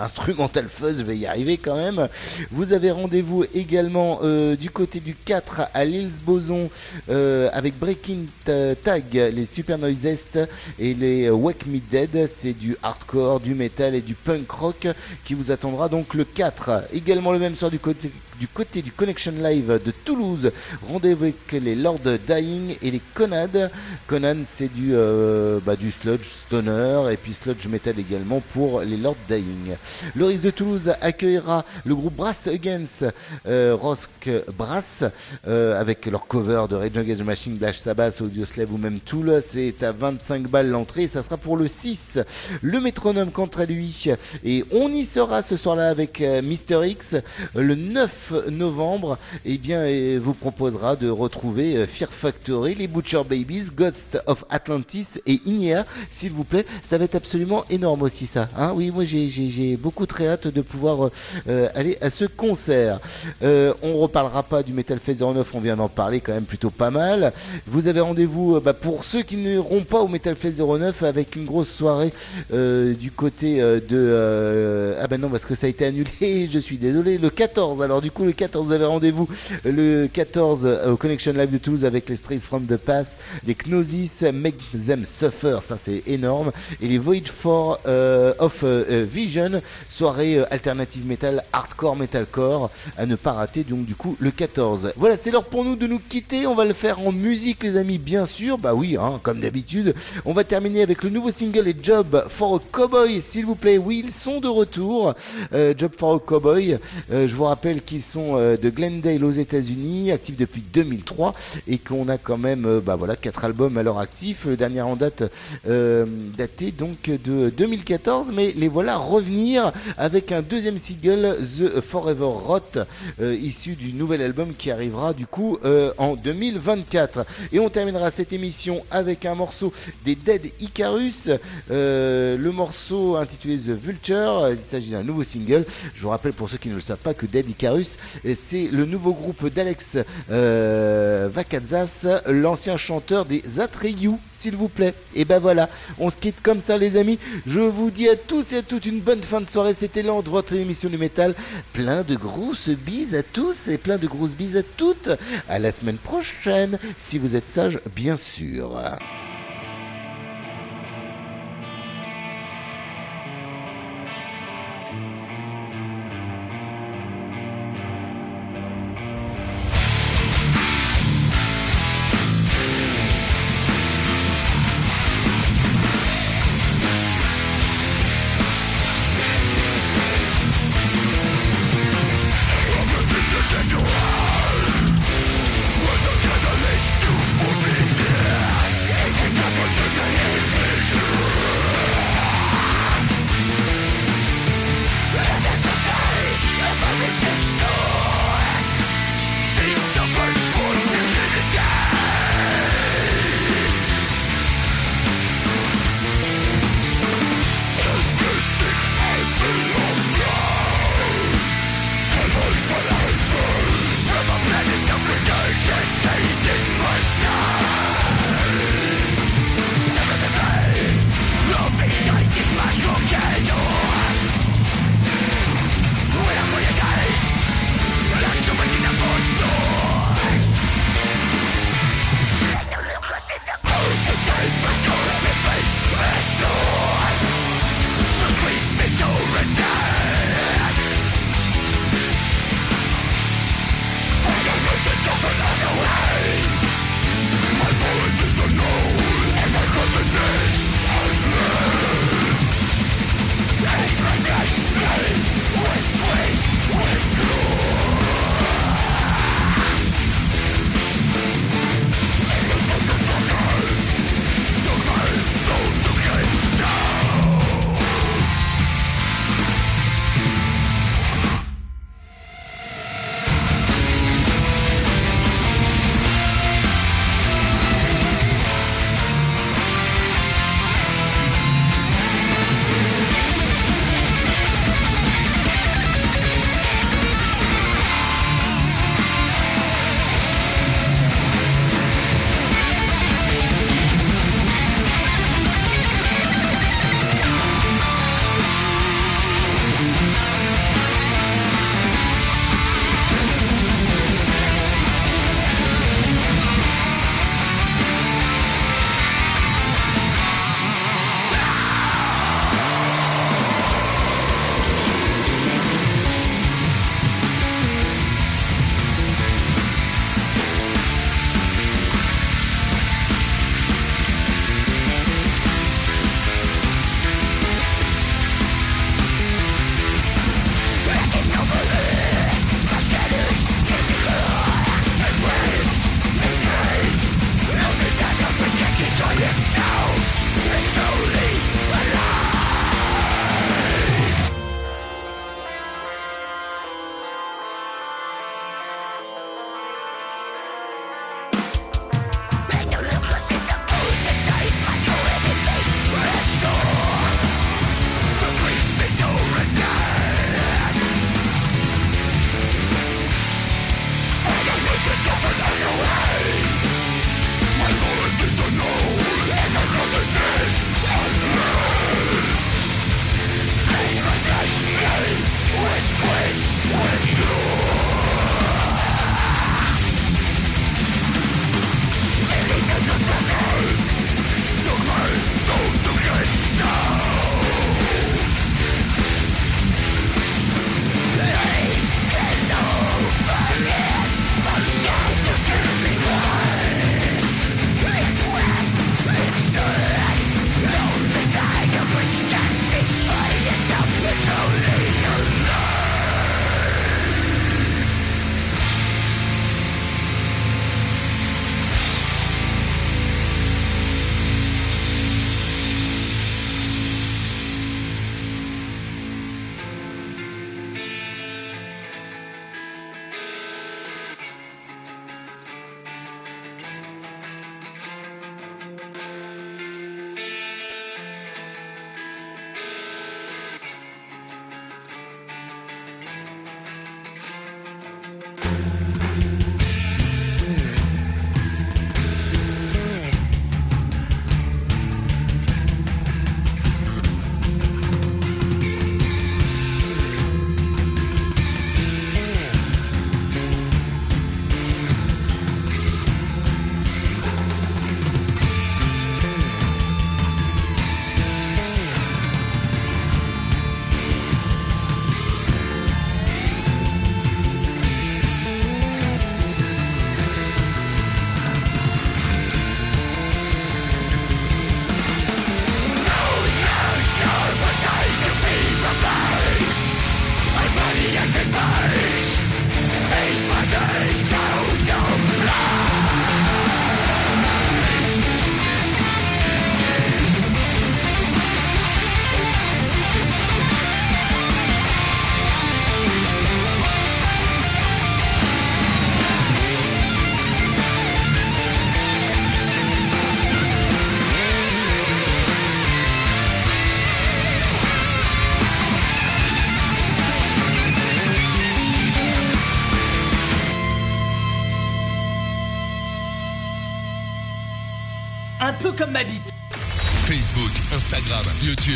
[SPEAKER 2] instrumental fuzz, je vais y arriver quand même. Vous avez rendez-vous également du côté du 4 à Lils Boson euh, avec Breaking Ta- Tag, les Super Noisest et les Wake Me Dead. C'est du hardcore, du metal et du punk rock qui vous attendra donc le 4. Également le même soir du côté du côté du Connection Live de Toulouse. Rendez-vous avec les Lord Dying et les Conad. Conan, c'est du, euh, bah, du sludge stoner et puis sludge metal également pour les Lord Dying. Le Ris de Toulouse accueillera le groupe Brass Against euh, Rosk Brass euh, avec leur cover de Rage Against the Machine, Black Sabbath, Audioslave ou même Tool. C'est à 25 balles l'entrée ça sera pour le 6. Le métronome à lui et on y sera ce soir-là avec euh, Mister X le 9 novembre. Et bien, vous proposera de retrouver euh, Fear Factory, les Butcher Babies, Ghost of Atlantis et Inia, s'il vous plaît. Ça va être absolument énorme aussi ça. Hein oui, moi j'ai- beaucoup très hâte de pouvoir euh, euh, aller à ce concert. On reparlera pas du Metal Fest 09, on vient d'en parler quand même plutôt pas mal. Vous avez rendez-vous bah, pour ceux qui n'iront pas au Metal Fest 09 avec une grosse soirée du côté de ah ben non parce que ça a été annulé. Je suis désolé. Le 14. Alors du coup le 14 vous avez rendez-vous le 14 euh, au Connection Live de Toulouse avec les Strays from the Pass, les Gnosis, Make Them Suffer, ça c'est énorme, et les Void for euh, of euh, Vision, soirée alternative metal, hardcore metalcore, à ne pas rater donc du coup le 14. Voilà, c'est l'heure pour nous de nous quitter. On va le faire en musique les amis, bien sûr. Bah oui, hein, comme d'habitude. On va terminer avec le nouveau single et Job for a Cowboy, s'il vous plaît. Oui, ils sont de retour. Job for a Cowboy. Je vous rappelle qu'ils euh, de Glendale aux États-Unis, actifs depuis 2003 et qu'on a quand même, euh, bah voilà, quatre albums à leur actif. Le dernier en date euh, daté donc de 2014, mais les voilà revenir avec un deuxième single, The Forever Rot, issu du nouvel album qui arrivera du coup en 2024. Et on terminera cette émission avec un morceau des Dead Icarus, le morceau intitulé The Vulture. Il s'agit d'un nouveau single. Je vous rappelle pour ceux qui ne le savent pas que Dead Icarus, c'est le nouveau groupe d'Alex euh, Vakazas, l'ancien chanteur des Atreyu, s'il vous plaît. Et ben voilà, on se quitte comme ça les amis. Je vous dis à tous et à toutes une bonne fin de soirée. C'était l'an de votre émission du métal. Plein de grosses bises à tous et plein de grosses bises à toutes. À la semaine prochaine, si vous êtes sages, bien sûr.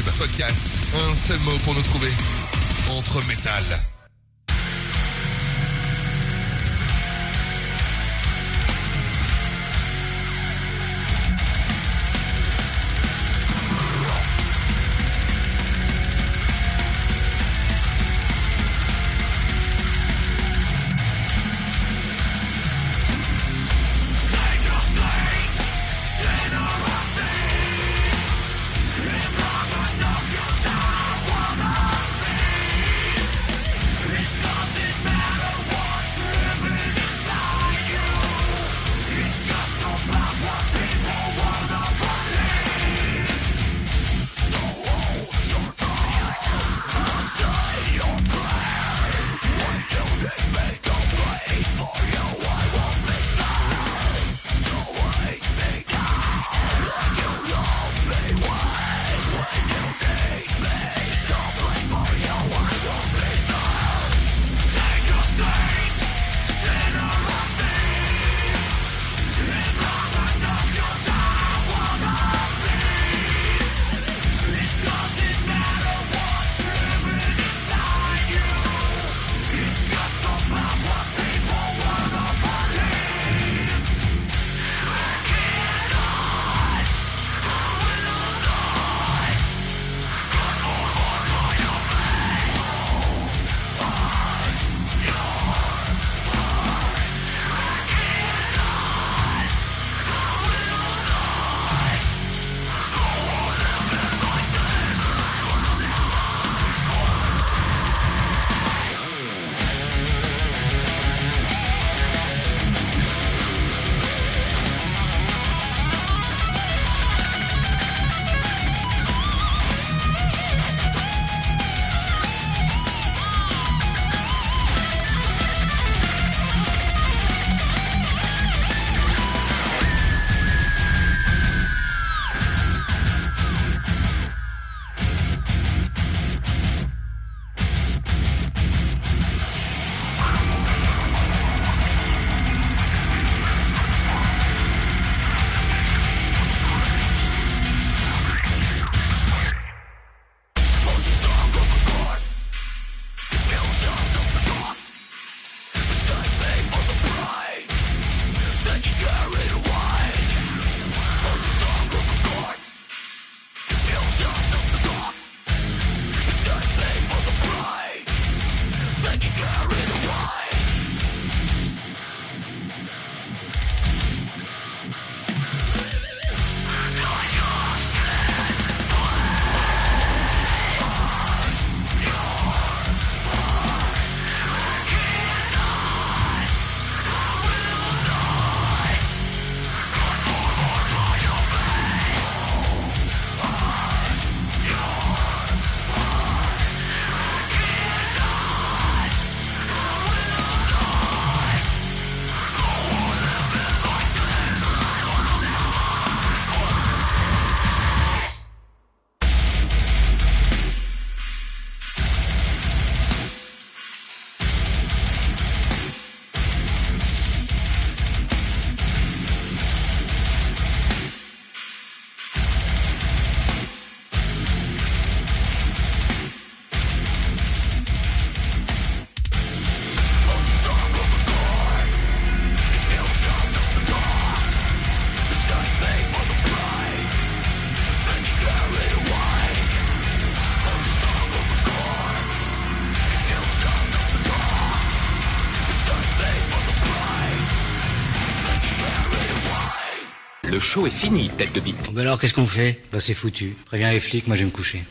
[SPEAKER 1] Podcast. Un seul mot pour nous trouver. Entre métal.
[SPEAKER 21] Est fini, tête de bite.
[SPEAKER 22] Bah alors qu'est-ce qu'on fait? Bah c'est foutu. Préviens les flics, moi je vais me coucher.